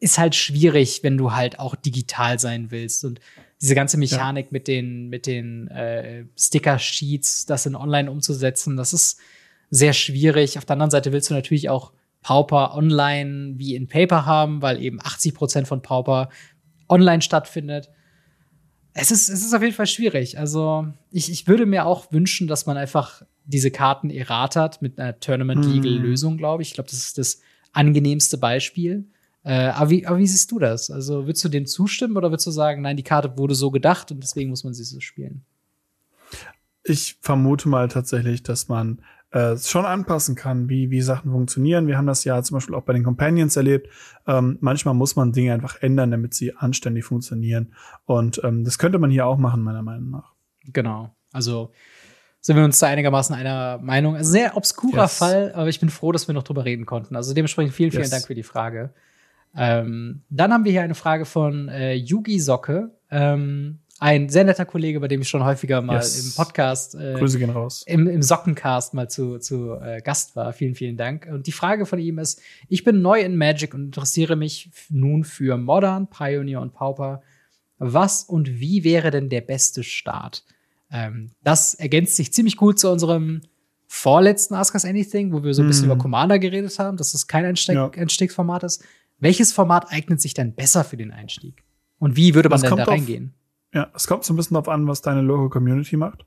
ist halt schwierig, wenn du halt auch digital sein willst. Und diese ganze Mechanik ja. mit den, mit den äh, Sticker-Sheets, das in Online umzusetzen, das ist sehr schwierig. Auf der anderen Seite willst du natürlich auch Pauper online wie in Paper haben, weil eben 80 Prozent von Pauper online stattfindet. Es ist, es ist auf jeden Fall schwierig. Also, ich, ich würde mir auch wünschen, dass man einfach diese Karten erratert mit einer Tournament-Legal-Lösung, mhm. glaube ich. Ich glaube, das ist das angenehmste Beispiel. Äh, aber, wie, aber wie siehst du das? Also, würdest du dem zustimmen oder würdest du sagen, nein, die Karte wurde so gedacht und deswegen muss man sie so spielen? Ich vermute mal tatsächlich, dass man äh, schon anpassen kann, wie, wie Sachen funktionieren. Wir haben das ja zum Beispiel auch bei den Companions erlebt. Ähm, manchmal muss man Dinge einfach ändern, damit sie anständig funktionieren. Und ähm, das könnte man hier auch machen, meiner Meinung nach. Genau. Also sind wir uns da einigermaßen einer Meinung. Also sehr obskurer yes. Fall, aber ich bin froh, dass wir noch drüber reden konnten. Also dementsprechend vielen, vielen yes. Dank für die Frage. Ähm, dann haben wir hier eine Frage von äh, Yugi Socke. Ähm, ein sehr netter Kollege, bei dem ich schon häufiger mal yes. im Podcast, äh, Grüße gehen raus. Im, im Sockencast mal zu, zu äh, Gast war. Vielen, vielen Dank. Und die Frage von ihm ist: Ich bin neu in Magic und interessiere mich nun für Modern, Pioneer und Pauper. Was und wie wäre denn der beste Start? Ähm, das ergänzt sich ziemlich gut zu unserem vorletzten Ask Us Anything, wo wir so ein bisschen mm. über Commander geredet haben, dass das kein Einstieg, ja. Einstiegsformat ist. Welches Format eignet sich denn besser für den Einstieg? Und wie würde man das denn da reingehen? Ja, es kommt so ein bisschen darauf an, was deine Local Community macht.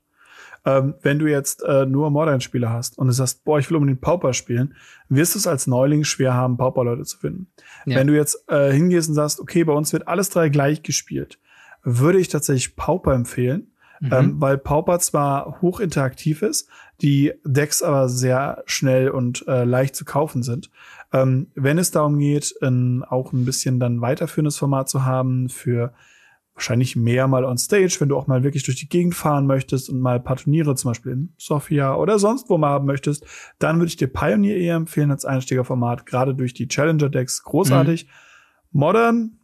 ähm, wenn du jetzt äh, nur Modern-Spieler hast und du sagst, boah, ich will unbedingt Pauper spielen, wirst du es als Neuling schwer haben, Pauper-Leute zu finden. Ja. Wenn du jetzt äh, hingehst und sagst, okay, bei uns wird alles drei gleich gespielt, würde ich tatsächlich Pauper empfehlen, Mhm. Ähm, weil Pauper zwar hoch interaktiv ist, die Decks aber sehr schnell und äh, leicht zu kaufen sind. Ähm, wenn es darum geht, in, auch ein bisschen dann weiterführendes Format zu haben für wahrscheinlich mehr mal on stage, wenn du auch mal wirklich durch die Gegend fahren möchtest und mal ein paar Turniere zum Beispiel in Sofia oder sonst wo mal haben möchtest, dann würde ich dir Pioneer eher empfehlen als Einsteigerformat, gerade durch die Challenger-Decks großartig. Mhm. Modern,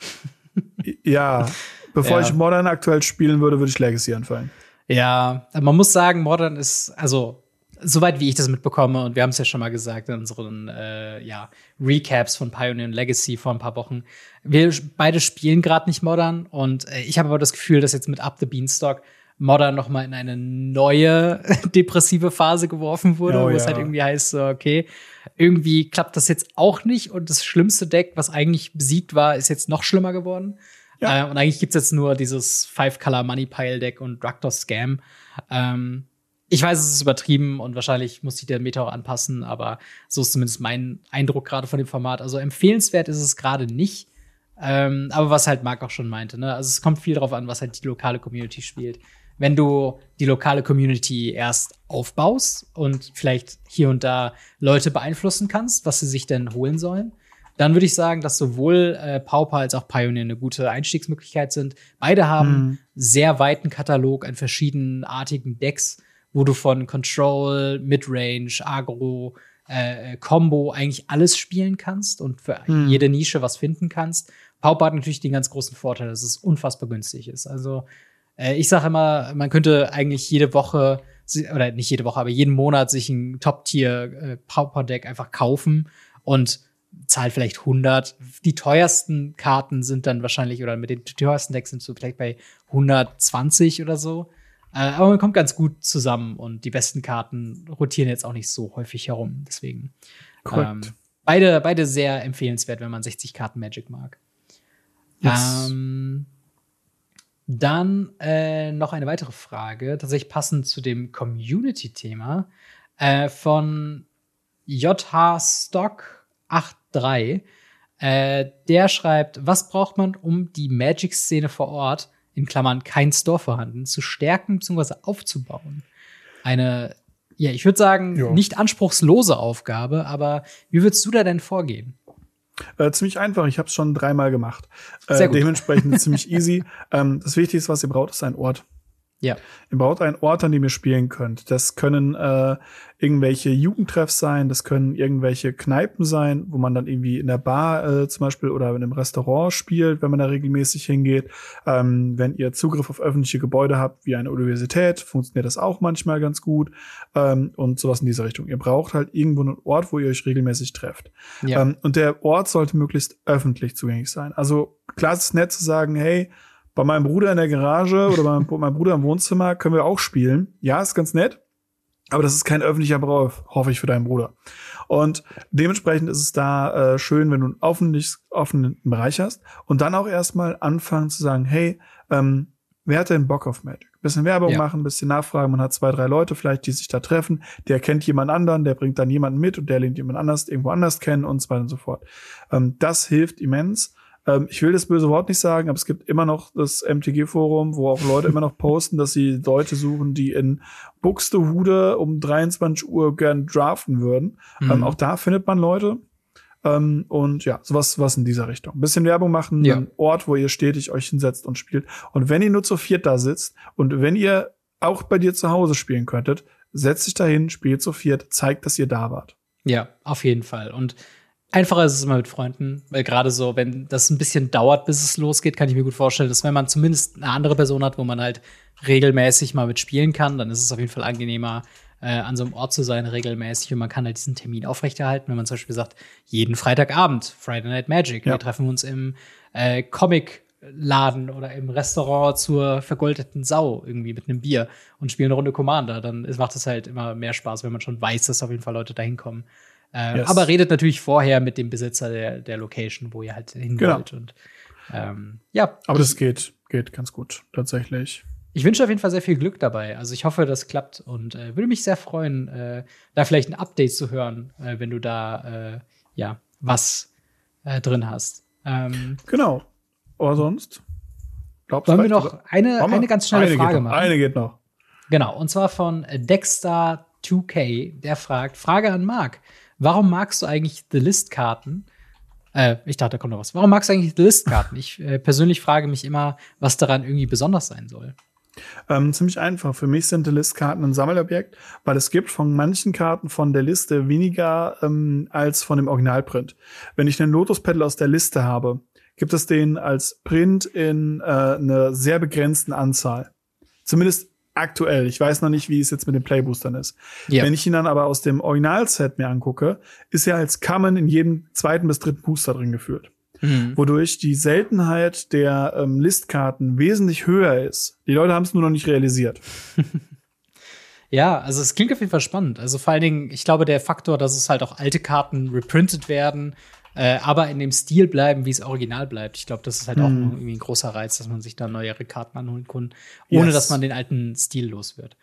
ja, bevor ja. ich Modern aktuell spielen würde, würde ich Legacy anfallen. Ja, man muss sagen, Modern ist, also soweit wie ich das mitbekomme, und wir haben es ja schon mal gesagt in unseren äh, ja, Recaps von Pioneer Legacy vor ein paar Wochen, wir beide spielen gerade nicht Modern und äh, ich habe aber das Gefühl, dass jetzt mit Up the Beanstalk Modern noch mal in eine neue depressive Phase geworfen wurde, oh, wo ja. es halt irgendwie heißt, so, okay, irgendwie klappt das jetzt auch nicht und das schlimmste Deck, was eigentlich besiegt war, ist jetzt noch schlimmer geworden. Ja. Äh, und eigentlich gibt's jetzt nur dieses Five-Color Money Pile Deck und Raktor Scam. Ähm, ich weiß, es ist übertrieben und wahrscheinlich muss sich der Meta auch anpassen, aber so ist zumindest mein Eindruck gerade von dem Format. Also empfehlenswert ist es gerade nicht. Ähm, aber was halt Marc auch schon meinte, ne? Also es kommt viel darauf an, was halt die lokale Community spielt. Wenn du die lokale Community erst aufbaust und vielleicht hier und da Leute beeinflussen kannst, was sie sich denn holen sollen, dann würde ich sagen, dass sowohl äh, Pauper als auch Pioneer eine gute Einstiegsmöglichkeit sind. Beide haben mhm. sehr weiten Katalog an verschiedenartigen Decks wo du von Control, Midrange, Agro, äh, Combo eigentlich alles spielen kannst und für hm. jede Nische was finden kannst. Pauper hat natürlich den ganz großen Vorteil, dass es unfassbar günstig ist. Also äh, ich sage immer, man könnte eigentlich jede Woche oder nicht jede Woche, aber jeden Monat sich ein Top-Tier äh, Pauper-Deck einfach kaufen und zahlt vielleicht 100. Die teuersten Karten sind dann wahrscheinlich, oder mit den teuersten Decks sind so vielleicht bei 120 oder so. Äh, aber man kommt ganz gut zusammen und die besten Karten rotieren jetzt auch nicht so häufig herum. Deswegen ähm, beide, beide sehr empfehlenswert, wenn man 60 Karten Magic mag. Yes. Ähm, dann äh, noch eine weitere Frage, tatsächlich passend zu dem Community-Thema äh, von JH Stock 83. Äh, der schreibt, was braucht man, um die Magic-Szene vor Ort in Klammern kein Store vorhanden, zu stärken bzw. aufzubauen. Eine, ja, ich würde sagen, jo. nicht anspruchslose Aufgabe, aber wie würdest du da denn vorgehen? Äh, ziemlich einfach, ich habe es schon dreimal gemacht. Äh, dementsprechend ziemlich easy. Ähm, das Wichtigste, was ihr braucht, ist ein Ort. Ja. Ihr braucht einen Ort, an dem ihr spielen könnt. Das können äh, irgendwelche Jugendtreffs sein, das können irgendwelche Kneipen sein, wo man dann irgendwie in der Bar äh, zum Beispiel oder in einem Restaurant spielt, wenn man da regelmäßig hingeht. Ähm, wenn ihr Zugriff auf öffentliche Gebäude habt, wie eine Universität, funktioniert das auch manchmal ganz gut ähm, und sowas in dieser Richtung. Ihr braucht halt irgendwo einen Ort, wo ihr euch regelmäßig trefft. Ja. Ähm, und der Ort sollte möglichst öffentlich zugänglich sein. Also klar ist es nett zu sagen, hey, bei meinem Bruder in der Garage oder bei meinem Bruder im Wohnzimmer können wir auch spielen. Ja, ist ganz nett. Aber das ist kein öffentlicher Brauch, hoffe ich für deinen Bruder. Und dementsprechend ist es da äh, schön, wenn du einen offenen, offenen Bereich hast und dann auch erstmal anfangen zu sagen, hey, ähm, wer hat denn Bock auf Magic? Bisschen Werbung ja. machen, bisschen nachfragen. Man hat zwei, drei Leute vielleicht, die sich da treffen. Der kennt jemand anderen, der bringt dann jemanden mit und der lernt jemand anders irgendwo anders kennen und so weiter und so fort. Ähm, das hilft immens. Ähm, ich will das böse Wort nicht sagen, aber es gibt immer noch das MTG-Forum, wo auch Leute immer noch posten, dass sie Leute suchen, die in Buxtehude um 23 Uhr gern draften würden. Ähm, mhm. Ähm, auch da findet man Leute. Ähm, und ja, sowas was in dieser Richtung. Ein bisschen Werbung machen, ja. einen Ort, wo ihr stetig euch hinsetzt und spielt. Und wenn ihr nur zu viert da sitzt und wenn ihr auch bei dir zu Hause spielen könntet, setzt dich dahin, spielt zu viert, zeigt, dass ihr da wart. Ja, auf jeden Fall. Und Einfacher ist es immer mit Freunden, weil gerade so, wenn das ein bisschen dauert, bis es losgeht, kann ich mir gut vorstellen, dass wenn man zumindest eine andere Person hat, wo man halt regelmäßig mal mitspielen kann, dann ist es auf jeden Fall angenehmer, äh, an so einem Ort zu sein, regelmäßig. Und man kann halt diesen Termin aufrechterhalten, wenn man zum Beispiel sagt, jeden Freitagabend, Friday Night Magic, ja. wir treffen uns im äh, Comic-Laden oder im Restaurant zur vergoldeten Sau irgendwie mit einem Bier und spielen eine Runde Commander. Dann macht es halt immer mehr Spaß, wenn man schon weiß, dass auf jeden Fall Leute dahin kommen. Äh, yes. Aber redet natürlich vorher mit dem Besitzer der, der Location, wo ihr halt hin genau. Und, ähm, ja. Aber das geht, geht ganz gut, tatsächlich. ich wünsche auf jeden Fall sehr viel Glück dabei. Also ich hoffe, das klappt und äh, würde mich sehr freuen, äh, da vielleicht ein Update zu hören, äh, wenn du da äh, ja was äh, drin hast. Ähm, genau. Aber sonst? Glaubst Wollen wir noch eine, eine ganz schnelle eine Frage machen? Eine geht noch. Genau, und zwar von Dexter2K, der fragt, Frage an Marc, warum magst du eigentlich The List-Karten? Äh, ich dachte, da kommt noch was. Warum magst du eigentlich The List-Karten? Ich äh, persönlich frage mich immer, was daran irgendwie besonders sein soll. Ähm, ziemlich einfach. Für mich sind die Listkarten ein Sammelobjekt, weil es gibt von manchen Karten von der Liste weniger ähm, als von dem Originalprint. Wenn ich einen Lotus Petal aus der Liste habe, gibt es den als Print in äh, einer sehr begrenzten Anzahl. Zumindest aktuell. Ich weiß noch nicht, wie es jetzt mit den Playboostern ist. Ja. Wenn ich ihn dann aber aus dem Originalset mir angucke, ist er als Common in jedem zweiten bis dritten Booster drin geführt mhm. wodurch die Seltenheit der ähm, Listkarten wesentlich höher ist. Die Leute haben es nur noch nicht realisiert. Ja, also es klingt auf jeden Fall spannend. Also vor allen Dingen, ich glaube, der Faktor, dass es halt auch alte Karten reprintet werden, äh, aber in dem Stil bleiben, wie es original bleibt. Ich glaube, das ist halt mhm. auch irgendwie ein großer Reiz, dass man sich da neuere Karten anholen kann, ohne yes. dass man den alten Stil los wird.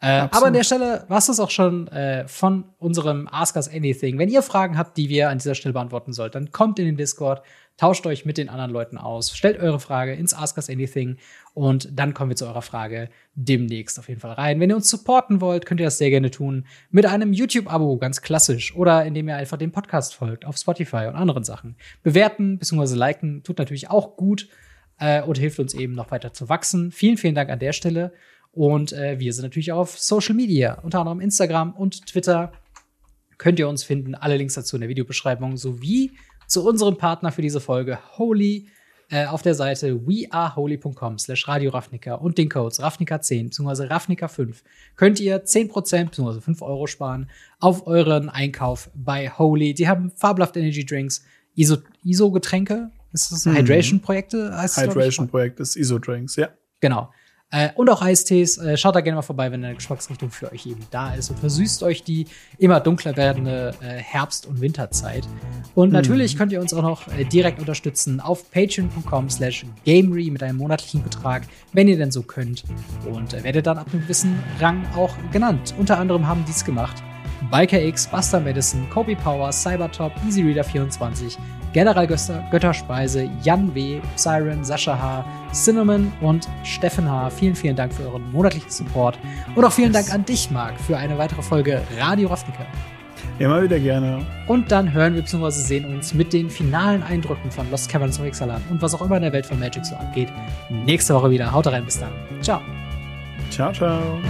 Äh, aber an der Stelle war es das auch schon äh, von unserem Ask Us Anything. Wenn ihr Fragen habt, die wir an dieser Stelle beantworten sollten, dann kommt in den Discord, tauscht euch mit den anderen Leuten aus, stellt eure Frage ins Ask Us Anything und dann kommen wir zu eurer Frage demnächst auf jeden Fall rein. Wenn ihr uns supporten wollt, könnt ihr das sehr gerne tun mit einem YouTube-Abo, ganz klassisch, oder indem ihr einfach dem Podcast folgt auf Spotify und anderen Sachen. Bewerten bzw. liken tut natürlich auch gut äh, und hilft uns eben noch weiter zu wachsen. Vielen, vielen Dank an der Stelle. Und äh, wir sind natürlich auf Social Media, unter anderem Instagram und Twitter. Könnt ihr uns finden. Alle Links dazu in der Videobeschreibung sowie zu unserem Partner für diese Folge, Holy, äh, auf der Seite weareholy.com slash Radio Ravnica und den Codes Ravnica10 bzw. Ravnica5 könnt ihr 10% bzw. 5 Euro sparen auf euren Einkauf bei Holy. Die haben fabelhafte Energy Drinks, ISO-Getränke, ISO ist das mhm. Hydration-Projekte? Hydration-Projekt ist ISO-Drinks, ja. Genau. Äh, und auch Eistees. Äh, schaut da gerne mal vorbei, wenn eine Geschmacksrichtung für euch eben da ist und versüßt euch die immer dunkler werdende äh, Herbst- und Winterzeit. Und mhm. natürlich könnt ihr uns auch noch äh, direkt unterstützen auf patreon.com slash gamery mit einem monatlichen Betrag, wenn ihr denn so könnt. Und äh, werdet dann ab einem gewissen Rang auch genannt. Unter anderem haben dies gemacht Biker X, Buster Madison, Kobe Power, Cybertop, EasyReader24, General Götterspeise, Jan W., Siren, Sascha H., Cinnamon und Steffen H. Vielen, vielen Dank für euren monatlichen Support. Und auch vielen Dank an dich, Marc, für eine weitere Folge Radio Ravnica. Immer wieder gerne. Und dann hören wir bzw. sehen uns mit den finalen Eindrücken von Lost Caverns of Ixalan und was auch immer in der Welt von Magic so abgeht. Nächste Woche wieder. Haut rein, bis dann. Ciao. Ciao, ciao.